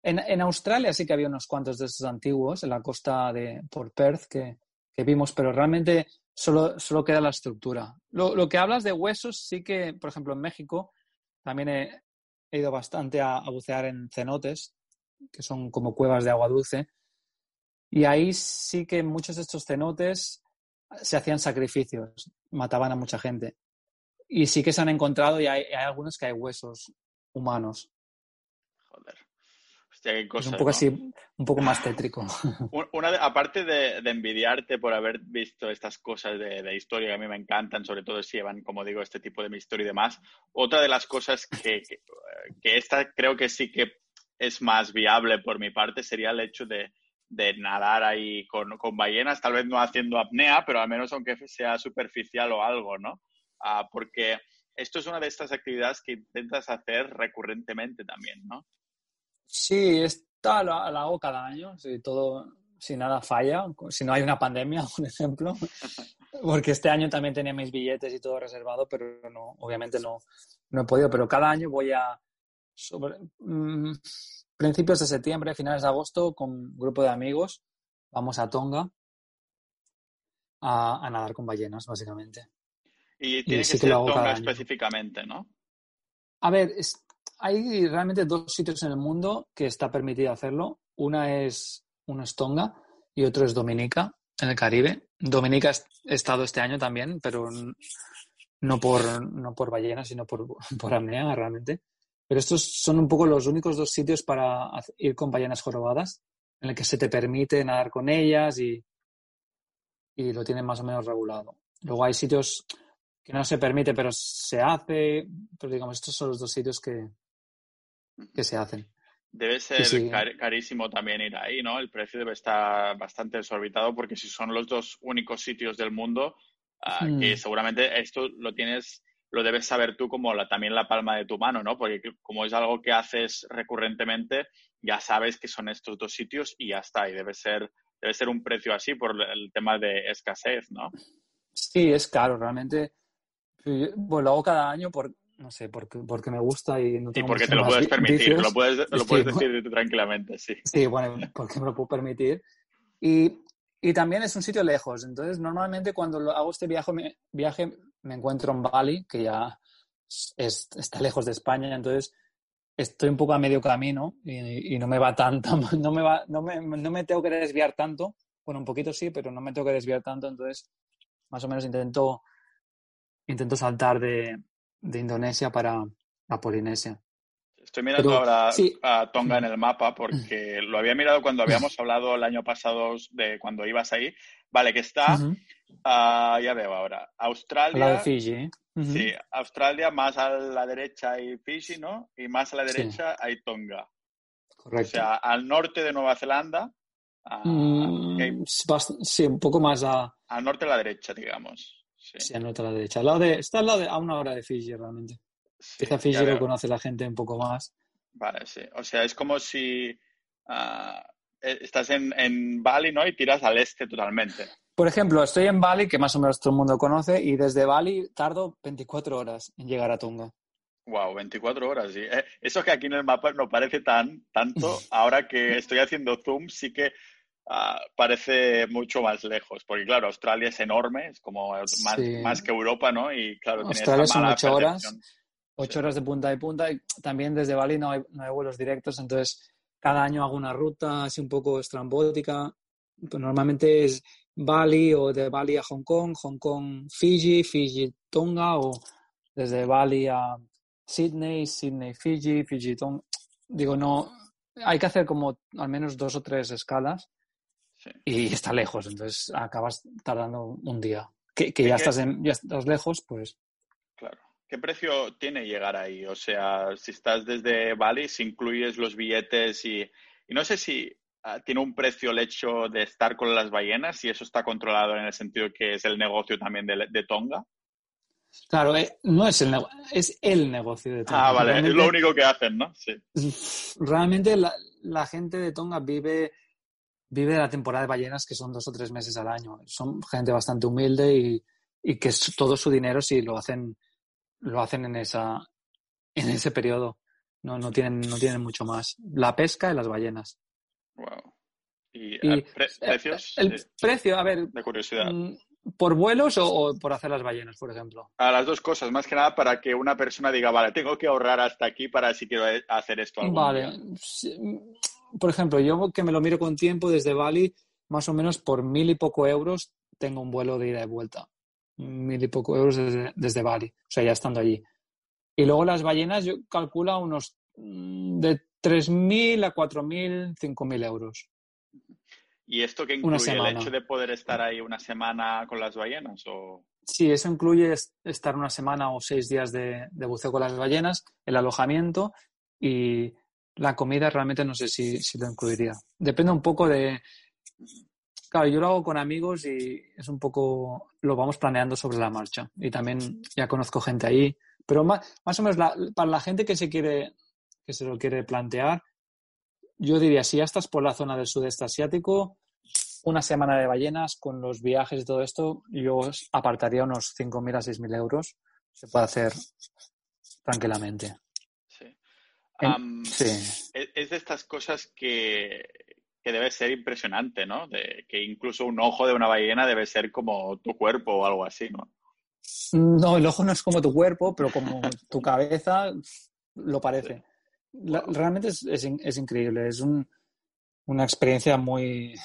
En, Australia sí que había unos cuantos de estos antiguos, en la costa de por Perth, que, vimos, pero realmente solo, solo queda la estructura. Lo, que hablas de huesos, sí que, por ejemplo, en México también he, ido bastante a, bucear en cenotes, que son como cuevas de agua dulce. Y ahí sí que muchos de estos cenotes se hacían sacrificios, mataban a mucha gente. Y sí que se han encontrado y hay algunos que hay huesos humanos. Es un poco así, un poco más tétrico. [LAUGHS] Una, aparte de, envidiarte por haber visto estas cosas de, historia que a mí me encantan, sobre todo si llevan, como digo, este tipo de misterio y demás, otra de las cosas que, que, esta creo que sí que es más viable por mi parte sería el hecho de, de nadar ahí con, con, ballenas, tal vez no haciendo apnea, pero al menos aunque sea superficial o algo, ¿no? Ah, porque esto es una de estas actividades que intentas hacer recurrentemente también, ¿no? Sí, esta la, hago cada año, si todo, si nada falla, si no hay una pandemia, [LAUGHS] por ejemplo, porque este año también tenía mis billetes y todo reservado, pero no, obviamente no, no he podido, pero cada año voy a, sobre, mm, principios de septiembre, finales de agosto, con un grupo de amigos, vamos a Tonga a nadar con ballenas, básicamente. Y tiene que ser Tonga específicamente, ¿no? A ver, hay realmente dos sitios en el mundo que está permitido hacerlo. Una es, uno es Tonga y otro es Dominica, en el Caribe. Dominica he estado este año también, pero no por, no por ballenas, sino por, [LAUGHS] por realmente. Pero estos son un poco los únicos dos sitios para ir con ballenas jorobadas, en el que se te permite nadar con ellas y, y lo tienen más o menos regulado. Luego hay sitios que no se permite, pero se hace. Pero digamos, estos son los dos sitios que, que se hacen. Debe ser carísimo también ir ahí, ¿no? El precio debe estar bastante desorbitado porque si son los dos únicos sitios del mundo, ah, que hmm. seguramente esto lo tienes, lo debes saber tú como la, también la palma de tu mano, ¿no? Porque como es algo que haces recurrentemente, ya sabes que son estos dos sitios y ya está. Y debe ser, debe ser un precio así por el tema de escasez, ¿no? Sí, es caro. Realmente pues lo hago cada año por, no sé, porque, porque me gusta y no tengo Y porque te lo puedes permitir, lo puedes, lo puedes decir tranquilamente, sí. Sí, bueno, porque me lo puedo permitir. Y, y, también es un sitio lejos, entonces normalmente cuando hago este viaje me, viaje me encuentro en Bali, que ya es, está lejos de España, entonces estoy un poco a medio camino y, y no me va tanto, [LAUGHS] no me, va, no, me, no me tengo que desviar tanto, bueno, un poquito sí, pero no me tengo que desviar tanto, entonces más o menos intento intento saltar de, Indonesia para la Polinesia. Estoy mirando ahora a Tonga en el mapa porque [CLEARS THROAT] lo había mirado cuando habíamos hablado el año pasado de cuando ibas ahí. Vale, que está, ah, ya veo ahora, Australia. La de Fiji. Sí, Australia más a la derecha hay Fiji, ¿no? Y más a la derecha hay Tonga. Correcto. O sea, al norte de Nueva Zelanda. Ah, mm, sí, un poco más a... Al norte a la derecha, digamos. Sí, anota a la derecha. Al lado de, está al lado de, a una hora de Fiji, realmente. Sí, Fiji lo conoce la gente un poco más. Vale, sí. O sea, es como si ah, eh, estás en, en, Bali, ¿no? Y tiras al este totalmente. Por ejemplo, estoy en Bali, que más o menos todo el mundo conoce, y desde Bali tardo 24 horas en llegar a Tonga. Wow, 24 horas, sí. Eh, eso que aquí en el mapa no parece tan tanto. [LAUGHS] Ahora que estoy haciendo zoom, sí que Ah, parece mucho más lejos, porque claro, Australia es enorme, es como más, más que Europa, ¿no? Y claro, Australia son ocho horas, ocho horas de punta y punta, y también desde Bali no hay, no hay vuelos directos, entonces cada año hago una ruta así un poco estrambótica, pues normalmente es Bali o de Bali a Hong Kong, Hong Kong, Fiji, Fiji, Tonga o desde Bali a Sydney, Sydney, Fiji, Fiji, Tonga. Digo, no, hay que hacer como al menos dos o tres escalas y está lejos, entonces acabas tardando un día. Que, ya, estás ya estás lejos, pues. Claro. ¿Qué precio tiene llegar ahí? O sea, si estás desde Bali, si incluyes los billetes y, y no sé si ah, tiene un precio el hecho de estar con las ballenas y eso está controlado en el sentido que es el negocio también de, Tonga. Claro, eh, no es el, es el negocio de Tonga. Ah, vale, es lo único que hacen, ¿no? Sí. Realmente la, la gente de Tonga vive vive la temporada de ballenas que son dos o tres meses al año. Son gente bastante humilde y, y que todo su dinero sí lo hacen, lo hacen en esa, en ese periodo. No, no tienen, no tienen mucho más. La pesca y las ballenas. Wow. ¿Y, eh, precios? El precio, a ver. De curiosidad. Mm, ¿Por vuelos o, por hacer las ballenas, por ejemplo? A las dos cosas, más que nada para que una persona diga, vale, tengo que ahorrar hasta aquí para si quiero hacer esto. vale por ejemplo, yo que me lo miro con tiempo desde Bali, más o menos por mil y poco euros tengo un vuelo de ida y vuelta. Mil y poco euros desde, Bali, o sea, ya estando allí. Y luego las ballenas, yo calculo unos mm, de 3.000 a 4.000, 5.000 euros. ¿Y esto qué incluye? ¿El hecho de poder estar ahí una semana con las ballenas? O... Sí, eso incluye estar una semana o seis días de, de buceo con las ballenas, el alojamiento y la comida realmente no sé si, lo incluiría. Depende un poco de... Claro, yo lo hago con amigos y es un poco... Lo vamos planeando sobre la marcha. Y también ya conozco gente ahí. Pero más, más o menos para la gente que se quiere que se lo quiere plantear, yo diría, si ya estás por la zona del sudeste asiático, una semana de ballenas con los viajes y todo esto, yo apartaría unos 5.000 a 6.000 euros. Se puede hacer tranquilamente sí. es, de estas cosas que, debe ser impresionante, ¿no? De, que incluso un ojo de una ballena debe ser como tu cuerpo o algo así, ¿no? No, el ojo no es como tu cuerpo, pero como tu cabeza lo parece. realmente es, increíble, es una experiencia muy...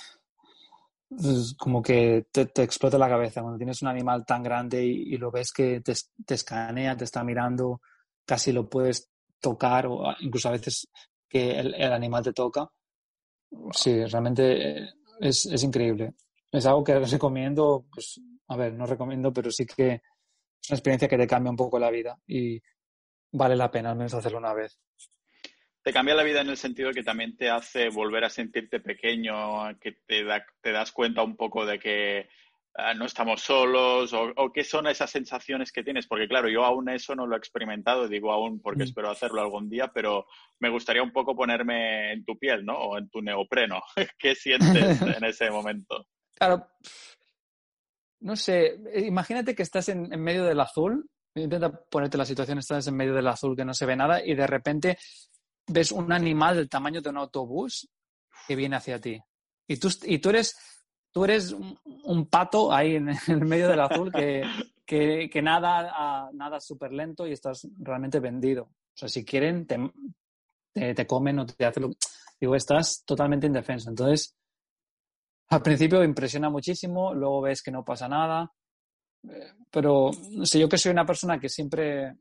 como que te, explota la cabeza cuando tienes un animal tan grande y, lo ves que te, te, escanea, te está mirando, casi lo puedes tocar o incluso a veces que el, animal te toca. Sí, realmente eh, es, es, increíble. Es algo que [LAUGHS] recomiendo, pues, a ver, no recomiendo, pero sí que es una experiencia que te cambia un poco la vida y vale la pena al menos hacerlo una vez. Te cambia la vida en el sentido que también te hace volver a sentirte pequeño, que te, te das cuenta un poco de que Ah, no estamos solos o, qué son esas sensaciones que tienes, porque claro, yo aún eso no lo he experimentado, digo aún porque mm. espero hacerlo algún día, pero me gustaría un poco ponerme en tu piel, ¿no? O en tu neopreno. [LAUGHS] ¿Qué sientes en [LAUGHS] ese momento? Claro, no sé, imagínate que estás en, medio del azul, intenta ponerte la situación, estás en medio del azul que no se ve nada y de repente ves un animal del tamaño de un autobús que viene hacia ti. Y tú, y tú eres tú eres un, pato ahí [LAUGHS] en el medio del azul que, nada, nada súper lento y estás realmente vendido. O sea, si quieren, te, te, comen o te hacen lo Digo, estás totalmente indefenso. Entonces, al principio impresiona muchísimo, luego ves que no pasa nada. Eh, pero, no yo que soy una persona que siempre, eh,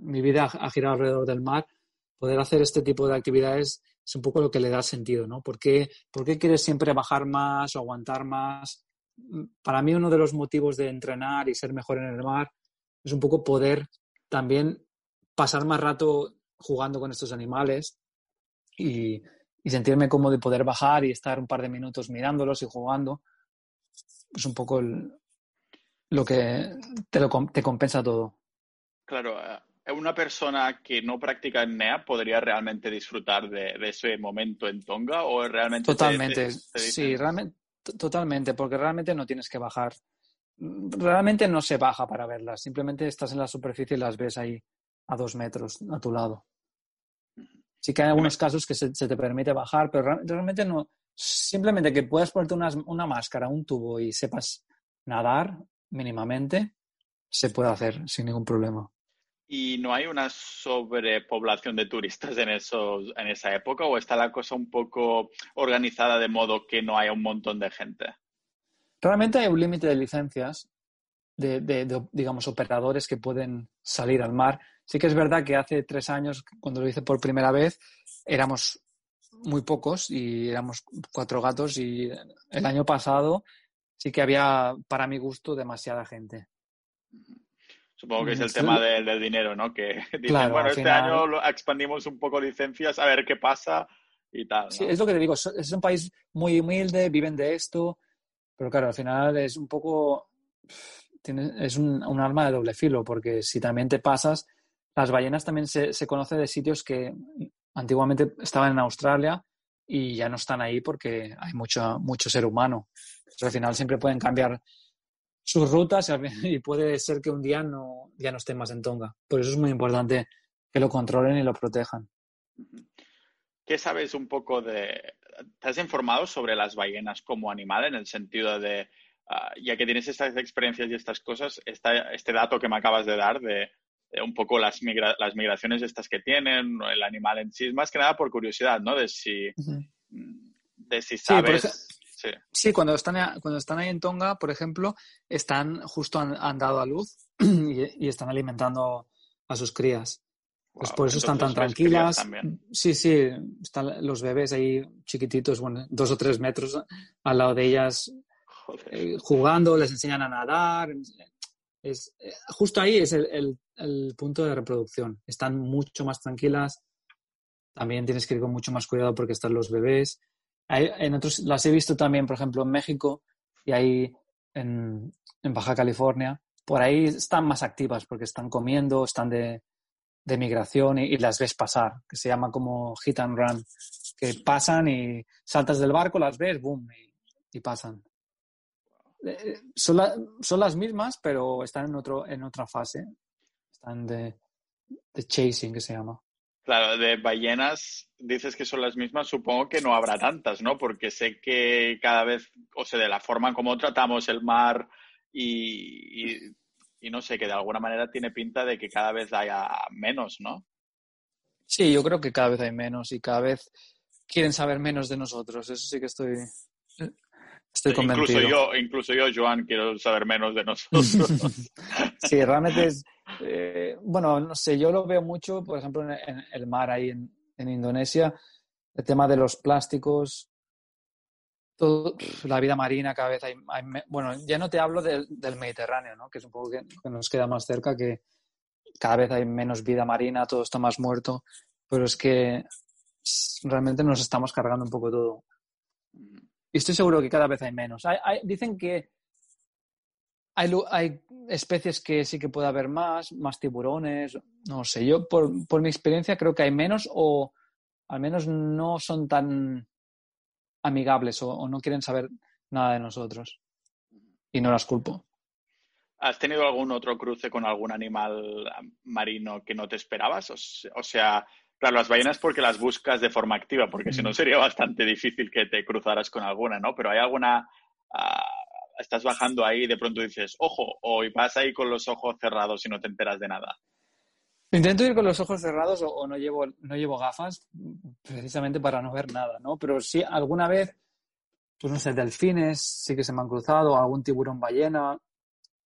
mi vida ha girado alrededor del mar, poder hacer este tipo de actividades es un poco lo que le da sentido, ¿no? ¿Por qué, quieres siempre bajar más o aguantar más? Para mí uno de los motivos de entrenar y ser mejor en el mar es un poco poder también pasar más rato jugando con estos animales y, sentirme cómodo de poder bajar y estar un par de minutos mirándolos y jugando. Es un poco lo que te compensa todo. Claro, una persona que no practica NEA podría realmente disfrutar de, ese momento en Tonga o realmente totalmente sí realmente totalmente porque realmente no tienes que bajar. Realmente no se baja para verlas simplemente estás en la superficie y las ves ahí a dos metros a tu lado. Sí que hay algunos casos que se, te permite bajar pero realmente no simplemente que puedas ponerte una máscara un tubo y sepas nadar mínimamente se puede hacer sin ningún problema ¿Y no hay una sobrepoblación de turistas en, esos, en esa época o está la cosa un poco organizada de modo que no haya un montón de gente? Realmente hay un límite de licencias de, de, digamos, operadores que pueden salir al mar. Sí que es verdad que hace tres años, cuando lo hice por primera vez, éramos muy pocos y éramos cuatro gatos y el año pasado sí que había, para mi gusto, demasiada gente. Supongo que es el tema del, dinero, ¿no? Que [LAUGHS] dicen, bueno, este año expandimos un poco licencias, a ver qué pasa y tal. Sí, es lo que te digo, es un país muy humilde, viven de esto, pero claro, al final es un poco, es un, un arma de doble filo, porque si también te pasas, las ballenas también se, se conoce de sitios que antiguamente estaban en Australia y ya no están ahí porque hay mucho, mucho ser humano. al final siempre pueden cambiar sus rutas [LAUGHS] y puede ser que un día no, ya no estén más en Tonga. Por eso es muy importante que lo controlen y lo protejan. ¿Qué sabes un poco de... ¿Te has informado sobre las ballenas como animal en el sentido de, ah, ya que tienes estas experiencias y estas cosas, este dato que me acabas de dar de un poco las, las migraciones estas que tienen, el animal en sí, más que nada por curiosidad, ¿no? De si, de si sabes... Sí, cuando, están, cuando están ahí en Tonga, por ejemplo, están justo han, dado a luz y, están alimentando a sus crías. pues por eso están tan tranquilas. Sí, sí, están los bebés ahí chiquititos, bueno, dos o tres metros al lado de ellas, eh, jugando, les enseñan a nadar. Es, eh, justo ahí es el, el punto de reproducción. Están mucho más tranquilas. También tienes que ir con mucho más cuidado porque están los bebés. En otros, las he visto también, por ejemplo, en México y ahí en, Baja California. Por ahí están más activas porque están comiendo, están de, migración y, las ves pasar, que se llama como hit and run, que pasan y saltas del barco, las ves, boom, y, pasan. Eh, son, son, las mismas, pero están en, otro, en otra fase están de, chasing, que se llama. Claro, de ballenas dices que son las mismas, supongo que no habrá tantas, ¿no? Porque sé que cada vez, o sea, de la forma como tratamos el mar y, y, no sé, que de alguna manera tiene pinta de que cada vez haya menos, ¿no? Sí, yo creo que cada vez hay menos y cada vez quieren saber menos de nosotros. Eso sí que estoy, estoy convencido. Incluso yo, incluso yo, Joan, quiero saber menos de nosotros. [LAUGHS] sí, realmente es, eh, bueno, no sé, yo lo veo mucho, por ejemplo, en, el mar ahí en, Indonesia, el tema de los plásticos, todo, la vida marina cada vez hay, bueno, ya no te hablo del Mediterráneo, ¿no? que es un poco que, nos queda más cerca, que cada vez hay menos vida marina, todo está más muerto, pero es que realmente nos estamos cargando un poco todo. Y estoy seguro que cada vez hay menos. dicen que hay, especies que sí que puede haber más, más tiburones, no sé, yo por, mi experiencia creo que hay menos o al menos no son tan amigables o, no quieren saber nada de nosotros. Y no las culpo. ¿Has tenido algún otro cruce con algún animal marino que no te esperabas? O, sea, claro, las ballenas porque las buscas de forma activa, porque si no sería bastante difícil que te cruzaras con alguna, ¿no? Pero hay alguna... Estás bajando ahí y de pronto dices, ojo, o vas ahí con los ojos cerrados y no te enteras de nada. Intento ir con los ojos cerrados o, no, llevo, no llevo gafas precisamente para no ver nada, ¿no? Pero sí, alguna vez, pues no sé, delfines sí que se me han cruzado, algún tiburón ballena,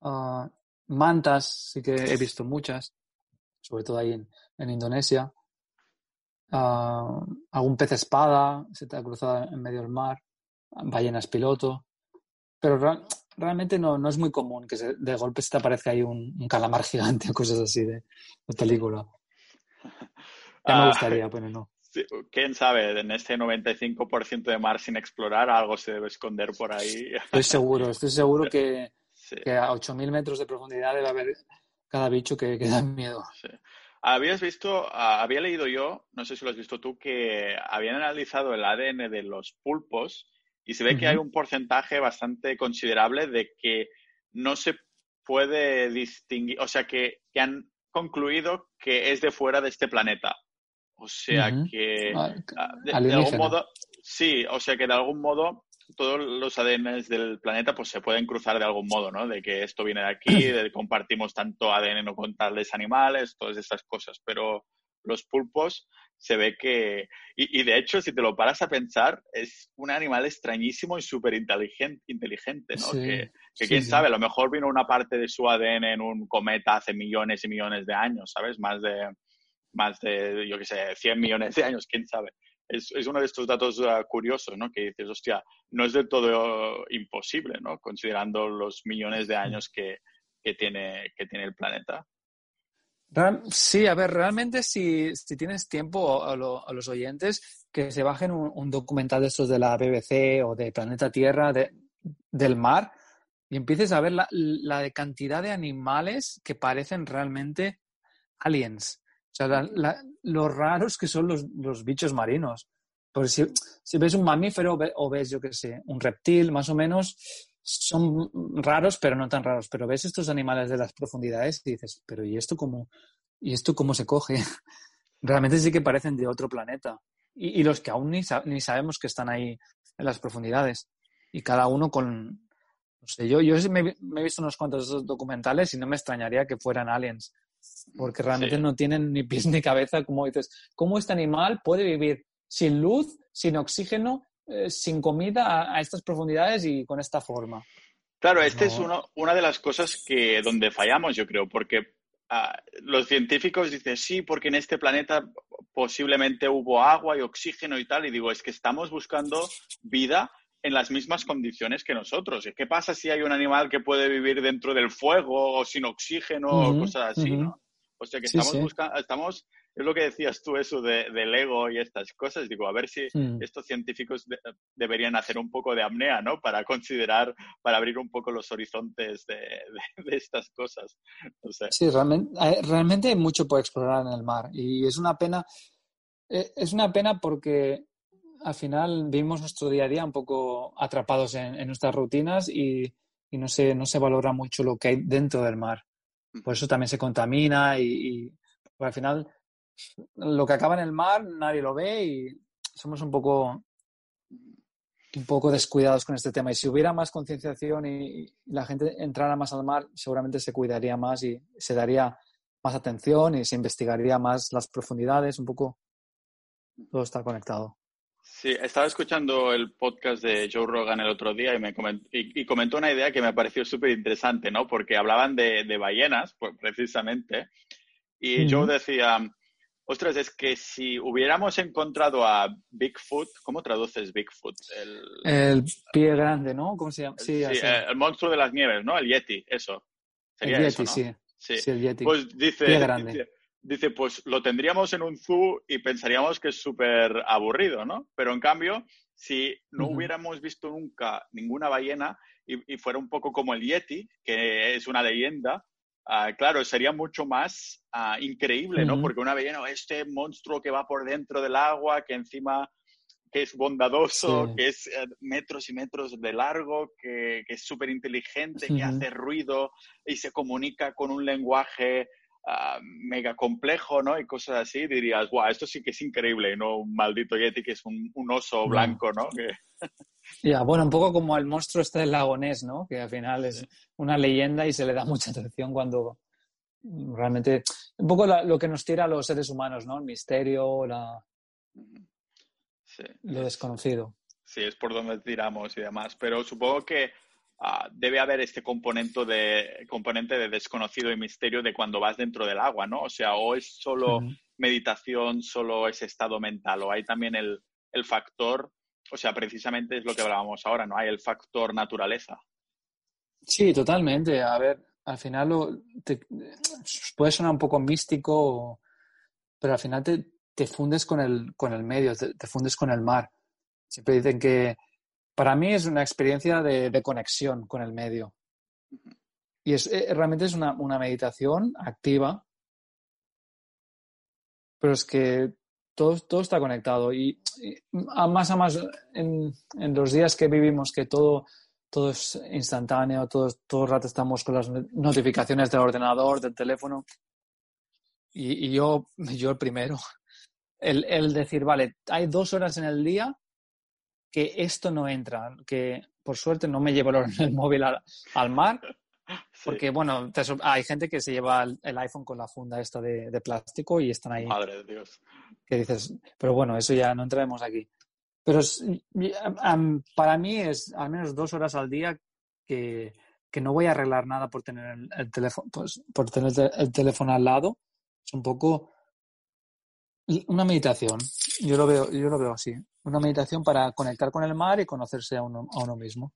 ah, mantas sí que he visto muchas, sobre todo ahí en, Indonesia. Ah, algún pez espada se te ha cruzado en medio del mar, ballenas piloto. Pero realmente no, no es muy común que de golpe se te aparezca ahí un, calamar [LAUGHS] gigante o cosas así de, película. Ya me ah, gustaría, [LAUGHS] pero no. ¿Quién sabe? En este 95% de mar sin explorar, algo se debe esconder por ahí. Estoy seguro, estoy seguro que, [LAUGHS] que a 8.000 metros de profundidad debe haber cada bicho que, que da miedo. Habías visto, ah, había leído yo, no sé si lo has visto tú, que habían analizado el ADN de los pulpos y se ve que hay un porcentaje bastante considerable de que no se puede distinguir, o sea, que, han concluido que es de fuera de este planeta. O sea que, ah, de, algún modo, sí, o sea que de algún modo todos los ADNs del planeta pues se pueden cruzar de algún modo, ¿no? De que esto viene de aquí, de compartimos tanto ADN no con tales animales, todas estas cosas. Pero los pulpos se ve que, y, de hecho, si te lo paras a pensar, es un animal extrañísimo y súper inteligente, inteligente, ¿no? que, quién sabe, a lo mejor vino una parte de su ADN en un cometa hace millones y millones de años, ¿sabes? Más de, más de yo qué sé, 100 millones de años, quién sabe. Es, es uno de estos datos uh, curiosos, ¿no? Que dices, hostia, no es del todo imposible, ¿no? Considerando los millones de años que, que, tiene, que tiene el planeta. Sí, a ver, realmente si, si tienes tiempo a, los oyentes que se bajen un, documental de estos de la BBC o de Planeta Tierra, de, del mar, y empieces a ver la, la, cantidad de animales que parecen realmente aliens. O sea, los raros que son los, los bichos marinos. Porque si, si, ves un mamífero o ves, yo qué sé, un reptil, más o menos, son raros, pero no tan raros. Pero ves estos animales de las profundidades y dices, pero ¿y esto cómo, ¿y esto cómo se coge? [LAUGHS] Realmente sí que parecen de otro planeta. Y, los que aún ni, ni, sabemos que están ahí en las profundidades. Y cada uno con, no sé, yo, yo me, he visto unos cuantos documentales y no me extrañaría que fueran aliens. Porque realmente no tienen ni pies ni cabeza, como dices, ¿cómo este animal puede vivir sin luz, sin oxígeno eh, sin comida a, estas profundidades y con esta forma. Claro, esta es uno, una de las cosas que donde fallamos, yo creo, porque ah, los científicos dicen sí, porque en este planeta posiblemente hubo agua y oxígeno y tal, y digo, es que estamos buscando vida en las mismas condiciones que nosotros. ¿Qué pasa si hay un animal que puede vivir dentro del fuego o sin oxígeno o cosas así, ¿no? O sea que estamos buscando, estamos es lo que decías tú, eso de, del ego y estas cosas. Digo, a ver si hmm. estos científicos deberían hacer un poco de apnea, ¿no? Para considerar, para abrir un poco los horizontes de, estas cosas. Sí, realmente, hay, realmente hay mucho por explorar en el mar y es una pena. Eh, es una pena porque al final vivimos nuestro día a día un poco atrapados en, nuestras rutinas y, no, se, no se valora mucho lo que hay dentro del mar. Por eso también se contamina y, al final lo que acaba en el mar nadie lo ve y somos un poco un poco descuidados con este tema. Y si hubiera más concienciación y, la gente entrara más al mar, seguramente se cuidaría más y se daría más atención y se investigaría más las profundidades, un poco todo está conectado. Sí, estaba escuchando el podcast de Joe Rogan el otro día y, me comentó, y, comentó una idea que me pareció súper interesante, ¿no? Porque hablaban de, ballenas, pues, precisamente, y Joe decía, Ostras, es que si hubiéramos encontrado a Bigfoot, ¿cómo traduces Bigfoot? El, pie grande, ¿no? ¿Cómo se llama? Sí, el monstruo de las nieves, ¿no? El Yeti, eso. Sería el Yeti, sí. sí. el Yeti. Pues dice, pie grande. Dice, pues lo tendríamos en un zoo y pensaríamos que es súper aburrido, ¿no? Pero en cambio, si no hubiéramos visto nunca ninguna ballena y, y, fuera un poco como el Yeti, que es una leyenda, Ah, claro, sería mucho más ah, increíble, ¿no? Porque una ballena, este monstruo que va por dentro del agua, que encima que es bondadoso, que es eh, metros y metros de largo, que, es súper inteligente, que hace ruido y se comunica con un lenguaje ah, mega complejo, ¿no? Y cosas así, dirías, guau, esto sí que es increíble, ¿no? Un maldito Yeti que es un, oso blanco, ¿no? [LAUGHS] Ya, bueno, un poco como el monstruo este del lagonés, ¿no? Que al final es una leyenda y se le da mucha atención cuando realmente... Un poco lo que nos tira a los seres humanos, ¿no? El misterio, la... lo desconocido. Sí, es por donde tiramos y demás. Pero supongo que ah, debe haber este componente de, componente de desconocido y misterio de cuando vas dentro del agua, ¿no? O sea, o es solo meditación, solo ese estado mental, o hay también el, el factor o sea, precisamente es lo que hablábamos ahora, ¿no? Hay el factor naturaleza. Sí, totalmente. A ver, al final puede sonar un poco místico, pero al final te, fundes con el, con el medio, te, fundes con el mar. Siempre dicen que para mí es una experiencia de, conexión con el medio. Y es, eh, realmente es una, una meditación activa, pero es que todo, está conectado y, a más a más en, los días que vivimos que todo, todo es instantáneo, todo, todo el rato estamos con las notificaciones del ordenador, del teléfono. Y, yo, yo el primero, el, el, decir, vale, hay dos horas en el día que esto no entra, que por suerte no me llevo el, móvil al, mar, [LAUGHS] porque bueno, hay gente que se lleva el, iPhone con la funda esta de, plástico y están ahí. Madre de Dios. Que dices, pero bueno, eso ya no entraremos aquí. Pero para mí es al menos dos horas al día que, no voy a arreglar nada por tener el, teléfono, pues, por tener el teléfono al lado. Es un poco una meditación. Yo lo veo, yo lo veo así una meditación para conectar con el mar y conocerse a uno, a uno mismo.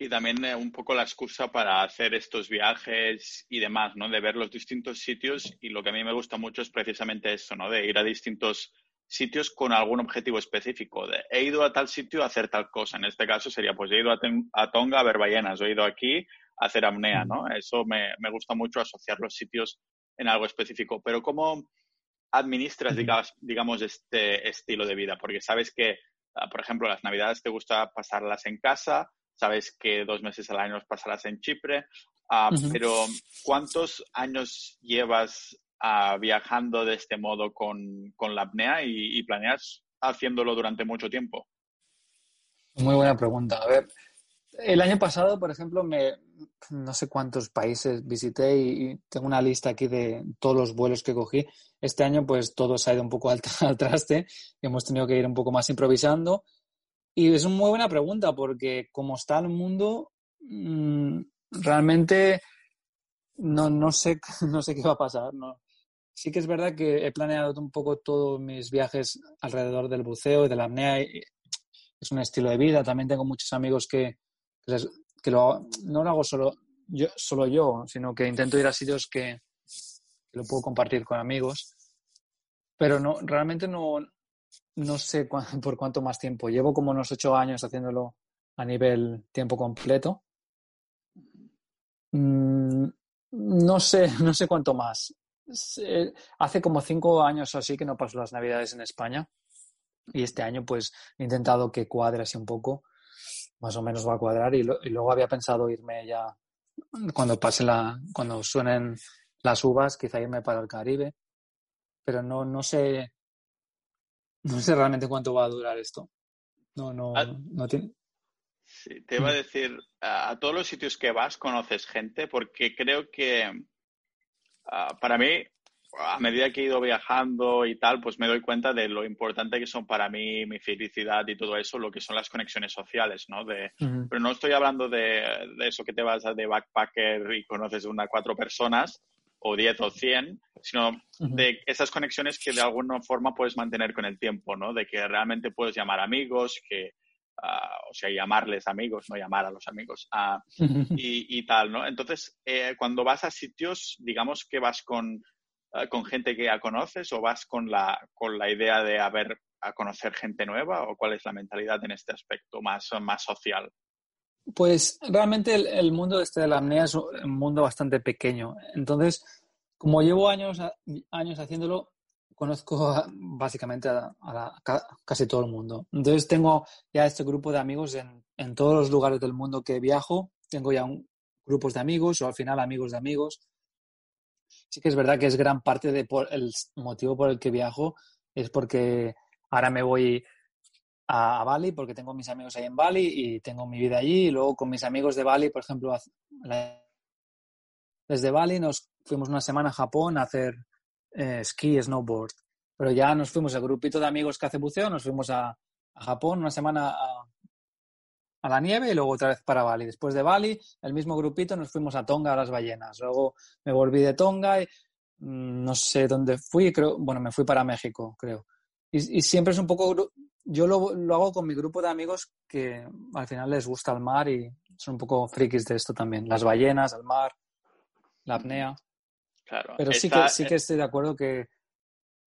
Y también eh, un poco la excusa para hacer estos viajes y demás, ¿no? De ver los distintos sitios y lo que a mí me gusta mucho es precisamente eso, ¿no? De ir a distintos sitios con algún objetivo específico. De, he ido a tal sitio a hacer tal cosa. En este caso sería, pues he ido a, Tonga a ver ballenas, he ido aquí a hacer apnea, ¿no? Eso me, me gusta mucho asociar los sitios en algo específico. Pero ¿cómo administras, digamos, digamos, este estilo de vida? Porque sabes que Ah, por ejemplo, las navidades te gusta pasarlas en casa, sabes que dos meses al año los pasarás en Chipre, ah, pero ¿cuántos años llevas ah, viajando de este modo con, la apnea y, planeas haciéndolo durante mucho tiempo? Muy buena pregunta. A ver, el año pasado, por ejemplo, me, no sé cuántos países visité y, tengo una lista aquí de todos los vuelos que cogí. Este año, pues todo se ha ido un poco al, [LAUGHS] traste y hemos tenido que ir un poco más improvisando. Y es una muy buena pregunta porque como está el mundo, mm, realmente no, no, sé, [LAUGHS] no sé qué va a pasar. Sí que es verdad que he planeado un poco todos mis viajes alrededor del buceo y de la apnea. Es un estilo de vida. También tengo muchos amigos que, que lo, no lo hago solo yo, solo yo, sino que intento ir a sitios que, lo puedo compartir con amigos. Pero no, realmente no, no sé [LAUGHS] por cuánto más tiempo. Llevo como unos ocho años haciéndolo a nivel tiempo completo. Mm, no sé, [LAUGHS] no sé cuánto más. Hace como cinco años así que no paso las navidades en España. Y este año pues he intentado que cuadre así un poco más o menos va a cuadrar. Y, luego había pensado irme ya cuando pase la cuando suenen las uvas quizá irme para el Caribe. Pero no no sé no sé realmente cuánto va a durar esto. No no ah. no tiene sí, te iba a decir a, todos los sitios que vas conoces gente porque creo que ah, para mí a medida que he ido viajando y tal, pues me doy cuenta de lo importante que son para mí mi felicidad y todo eso, lo que son las conexiones sociales, ¿no? De, Pero no estoy hablando de, eso que te vas de backpacker y conoces una cuatro personas o diez o cien, sino de esas conexiones que de alguna forma puedes mantener con el tiempo, ¿no? De que realmente puedes llamar amigos, que, ah, o sea, llamarles amigos, no llamar a los amigos, uh, y, y, tal, ¿no? Entonces, eh, cuando vas a sitios, digamos que vas con con gente que ya conoces o vas con la, con la idea de haber a conocer gente nueva o cuál es la mentalidad en este aspecto más, más social? Pues realmente el, mundo este de la apnea es un mundo bastante pequeño. Entonces, como llevo años, años haciéndolo, conozco básicamente a, casi todo el mundo. Entonces tengo ya este grupo de amigos en, en todos los lugares del mundo que viajo. Tengo ya un, grupos de amigos o al final amigos de amigos sí que es verdad que es gran parte del el motivo por el que viajo, es porque ahora me voy a, Bali porque tengo mis amigos ahí en Bali y tengo mi vida allí y luego con mis amigos de Bali, por ejemplo, desde Bali nos fuimos una semana a Japón a hacer eh, esquí, snowboard, pero ya nos fuimos el grupito de amigos que hace buceo, nos fuimos a, a Japón una semana a, a la nieve y luego otra vez para Bali. Después de Bali, el mismo grupito nos fuimos a Tonga a las ballenas. Luego me volví de Tonga y mm, no sé dónde fui, creo, bueno, me fui para México, creo. Y, siempre es un poco, yo lo, lo, hago con mi grupo de amigos que al final les gusta el mar y son un poco frikis de esto también. Las ballenas, el mar, la apnea. Claro. Pero sí, que, sí que estoy de acuerdo que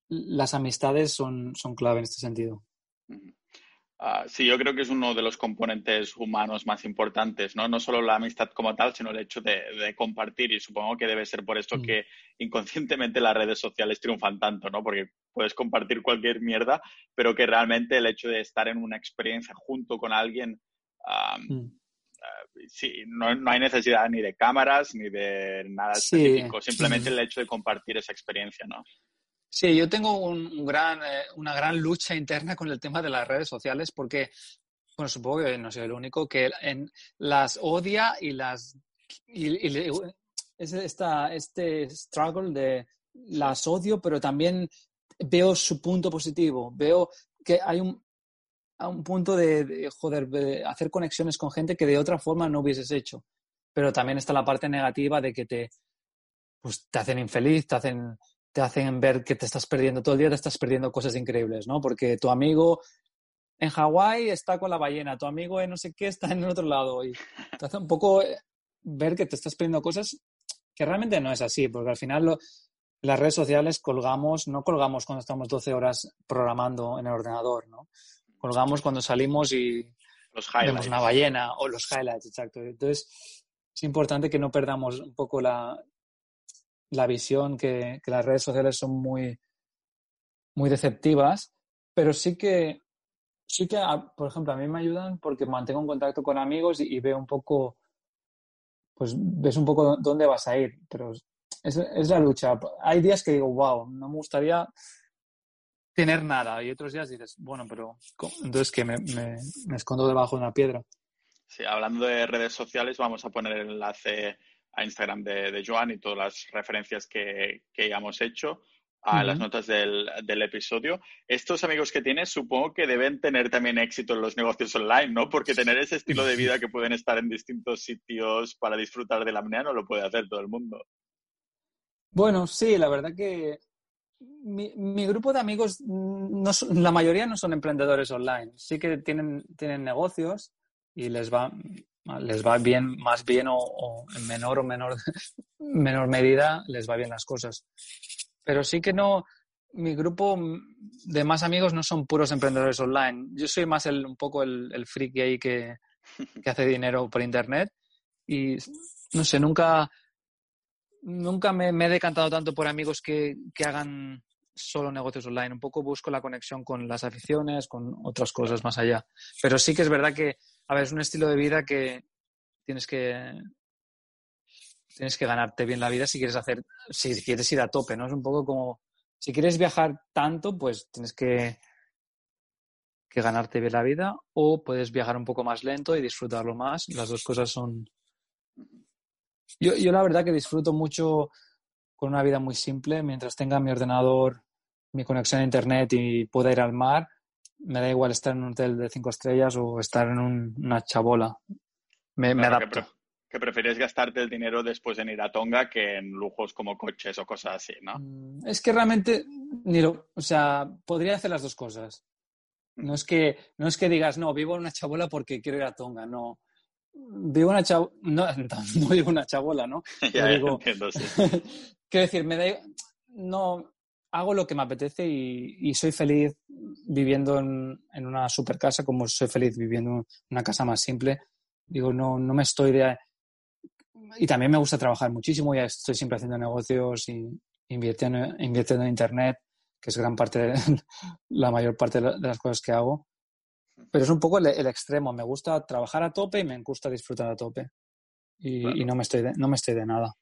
las amistades son, son clave en este sentido. Ah, sí, yo creo que es uno de los componentes humanos más importantes, ¿no? No solo la amistad como tal, sino el hecho de, compartir. Y supongo que debe ser por esto mm. que inconscientemente las redes sociales triunfan tanto, ¿no? Porque puedes compartir cualquier mierda, pero que realmente el hecho de estar en una experiencia junto con alguien, mm. ah, sí, no, hay necesidad ni de cámaras ni de nada específico, simplemente el hecho de compartir esa experiencia, ¿no? Sí, yo tengo un gran, eh, una gran lucha interna con el tema de las redes sociales porque bueno, supongo que no soy el único, que las odia y las... Y, es esta, este struggle de las odio, pero también veo su punto positivo, veo que hay un, un punto de, joder, de hacer conexiones con gente que de otra forma no hubieses hecho. Pero también está la parte negativa de que te, pues, te hacen infeliz, te hacen, te hacen ver que te estás perdiendo todo el día, te estás perdiendo cosas increíbles, ¿no? Porque tu amigo en Hawái está con la ballena, tu amigo en no sé qué está en el otro lado y te hace un poco eh, ver que te estás perdiendo cosas que realmente no es así, porque al final las redes sociales colgamos, no colgamos cuando estamos 12 horas programando en el ordenador, ¿no? Colgamos cuando salimos y vemos una ballena o los highlights, exacto. Entonces, es importante que no perdamos un poco la, la visión que, las redes sociales son muy, muy deceptivas, pero sí que, sí que, por ejemplo, a mí me ayudan porque mantengo un contacto con amigos y, veo un poco, pues ves un poco dónde vas a ir, pero es, es la lucha. Hay días que digo, wow, no me gustaría tener nada y otros días dices, bueno, pero entonces que me, me, me escondo debajo de una piedra. Sí, hablando de redes sociales, vamos a poner el enlace a Instagram de, de Joan y todas las referencias que, que hayamos hecho a las notas del, del, episodio. Estos amigos que tienes supongo que deben tener también éxito en los negocios online, ¿no? Porque tener ese estilo de vida que pueden estar en distintos sitios para disfrutar de la apnea no lo puede hacer todo el mundo. Bueno, sí, la verdad que mi, mi grupo de amigos, no la mayoría no son emprendedores online. Sí que tienen, tienen negocios y les va, les va bien, más bien o, en menor o menor, [LAUGHS] menor medida les va bien las cosas. Pero sí que no, mi grupo de más amigos no son puros emprendedores online. Yo soy más el, un poco el, el friki ahí que, que hace dinero por internet y no sé, nunca, nunca me, me, he decantado tanto por amigos que, que, hagan solo negocios online. Un poco busco la conexión con las aficiones, con otras cosas más allá. Pero sí que es verdad que a ver, es un estilo de vida que tienes que tienes que ganarte bien la vida si quieres hacer, si quieres ir a tope, ¿no? Es un poco como, si quieres viajar tanto, pues tienes que, que ganarte bien la vida o puedes viajar un poco más lento y disfrutarlo más. Las dos cosas son... Yo, yo la verdad que disfruto mucho con una vida muy simple, mientras tenga mi ordenador, mi conexión a internet y pueda ir al mar, me da igual estar en un hotel de cinco estrellas o estar en una chabola. Me, me adapto. Que, prefieres gastarte el dinero después en ir a Tonga que en lujos como coches o cosas así, ¿no? Mm, es que realmente, ni lo, o sea, podría hacer las dos cosas. No es que, no es que digas, no, vivo en una chabola porque quiero ir a Tonga, no. Vivo [LAUGHS] una chabola, no, no vivo una chabola, ¿no? ya, digo, entiendo, sí. [LAUGHS] quiero decir, me da, no, hago lo que me apetece y, soy feliz viviendo en, una super casa como soy feliz viviendo en una casa más simple. Digo, no, no me estoy de... Y también me gusta trabajar muchísimo, ya estoy siempre haciendo negocios y invirtiendo, invirtiendo en Internet, que es gran parte, de, [LAUGHS] la mayor parte de las cosas que hago. Pero es un poco el, extremo, me gusta trabajar a tope y me gusta disfrutar a tope. Y, y no, me estoy no me estoy de nada.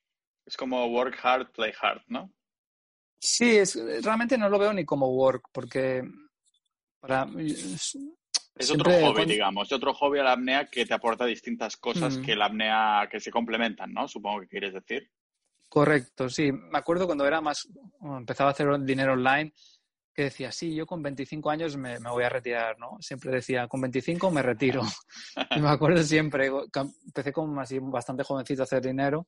Es como work hard, play hard, ¿no? Sí, es, realmente no lo veo ni como work, porque para... Es otro hobby, digamos, otro hobby a la apnea que te aporta distintas cosas mm. que la apnea que se complementan, ¿no? Supongo que quieres decir. Correcto, sí. Me acuerdo cuando era más, empezaba a hacer dinero online, que decía, sí, yo con 25 años me, me voy a retirar, ¿no? Siempre decía, con 25 me retiro. [LAUGHS] [LAUGHS] y me acuerdo siempre, empecé como así bastante jovencito a hacer dinero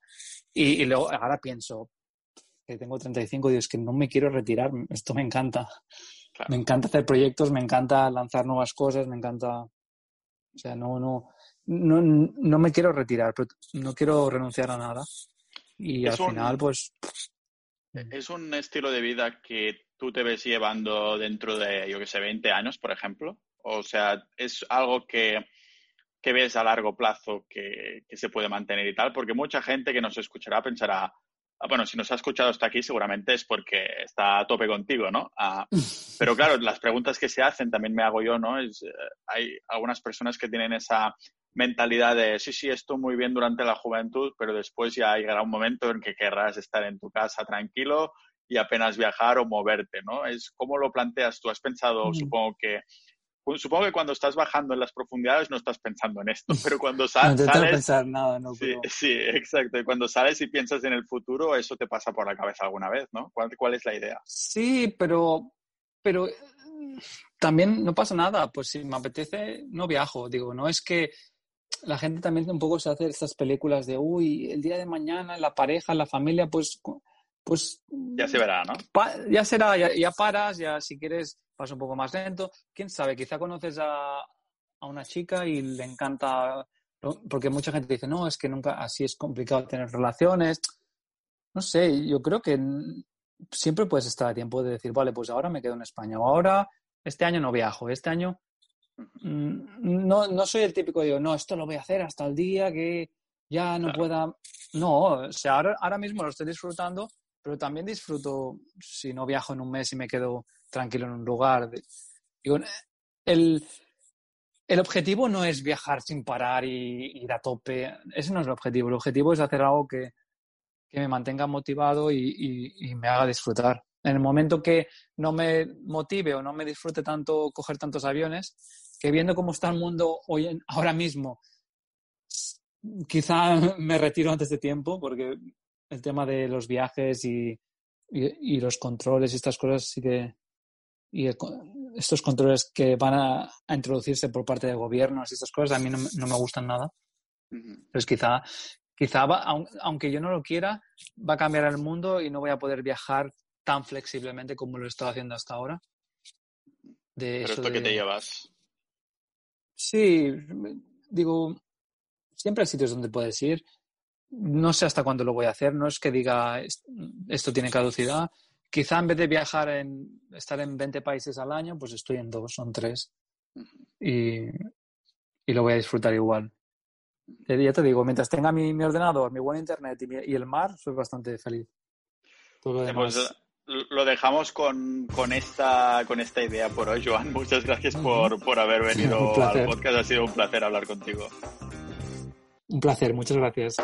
y, y luego ahora pienso, tengo 35 y es que no me quiero retirar, esto me encanta. Me encanta hacer proyectos, me encanta lanzar nuevas cosas, me encanta... O sea, no, no, no, no me quiero retirar, pero no quiero renunciar a nada. Y al final, pues... ¿Es un estilo de vida que tú te ves llevando dentro de, yo que sé, 20 años, por ejemplo? O sea, ¿es algo que, que ves a largo plazo que, que, se puede mantener y tal? Porque mucha gente que nos escuchará pensará, bueno, si nos ha escuchado hasta aquí seguramente es porque está a tope contigo, ¿no? Ah, [LAUGHS] pero claro, las preguntas que se hacen también me hago yo, ¿no? Es, eh, hay algunas personas que tienen esa mentalidad de, sí, sí, esto muy bien durante la juventud, pero después ya llegará un momento en que querrás estar en tu casa tranquilo y apenas viajar o moverte, ¿no? Es cómo lo planteas tú. Has pensado, supongo que supongo que cuando estás bajando en las profundidades no estás pensando en esto, pero [LAUGHS] cuando sales... no sales... pensar nada, no, sí, sí, exacto. Y cuando sales y piensas en el futuro, eso te pasa por la cabeza alguna vez, ¿no? ¿Cuál, cuál es la idea? Sí, pero, pero también no pasa nada. Pues si me apetece, no viajo. Digo, no es que la gente también un poco se hace estas películas de, uy, el día de mañana, la pareja, la familia, pues pues... Ya se verá, ¿no? ya será, ya, paras, ya si quieres vas un poco más lento. ¿Quién sabe? Quizá conoces a, a una chica y le encanta, porque mucha gente dice, no, es que nunca, así es complicado tener relaciones. No sé, yo creo que siempre puedes estar a tiempo de decir, vale, pues ahora me quedo en España o ahora este año no viajo, este año no, no soy el típico, digo, no, esto lo voy a hacer hasta el día que ya no pueda. No, o sea, ahora, ahora mismo lo estoy disfrutando pero también disfruto si no viajo en un mes y me quedo tranquilo en un lugar. El, el objetivo no es viajar sin parar y ir a tope. Ese no es el objetivo. El objetivo es hacer algo que, que me mantenga motivado y, y, me haga disfrutar. En el momento que no me motive o no me disfrute tanto coger tantos aviones, que viendo cómo está el mundo hoy ahora mismo, quizá [LAUGHS] me retiro antes de tiempo porque el tema de los viajes y, y, los controles y estas cosas sí que y estos controles que van a, introducirse por parte de gobiernos y estas cosas a mí no, no me gustan nada. Pues quizá, quizá aunque yo no lo quiera, va a cambiar el mundo y no voy a poder viajar tan flexiblemente como lo he estado haciendo hasta ahora. De ¿Pero esto que te llevas? Sí, digo, siempre hay sitios donde puedes ir no sé hasta cuándo lo voy a hacer, no es que diga esto tiene caducidad. Quizá en vez de viajar en estar en 20 países al año, pues estoy en dos, son tres. Y, lo voy a disfrutar igual. Ya te digo, mientras tenga mi, ordenador, mi buen internet y, el mar, soy bastante feliz. Pues, lo dejamos con, esta, con esta idea por hoy, Joan. [LAUGHS] Muchas gracias por, por haber venido al podcast. Ha sido un placer hablar contigo. Un placer, muchas gracias.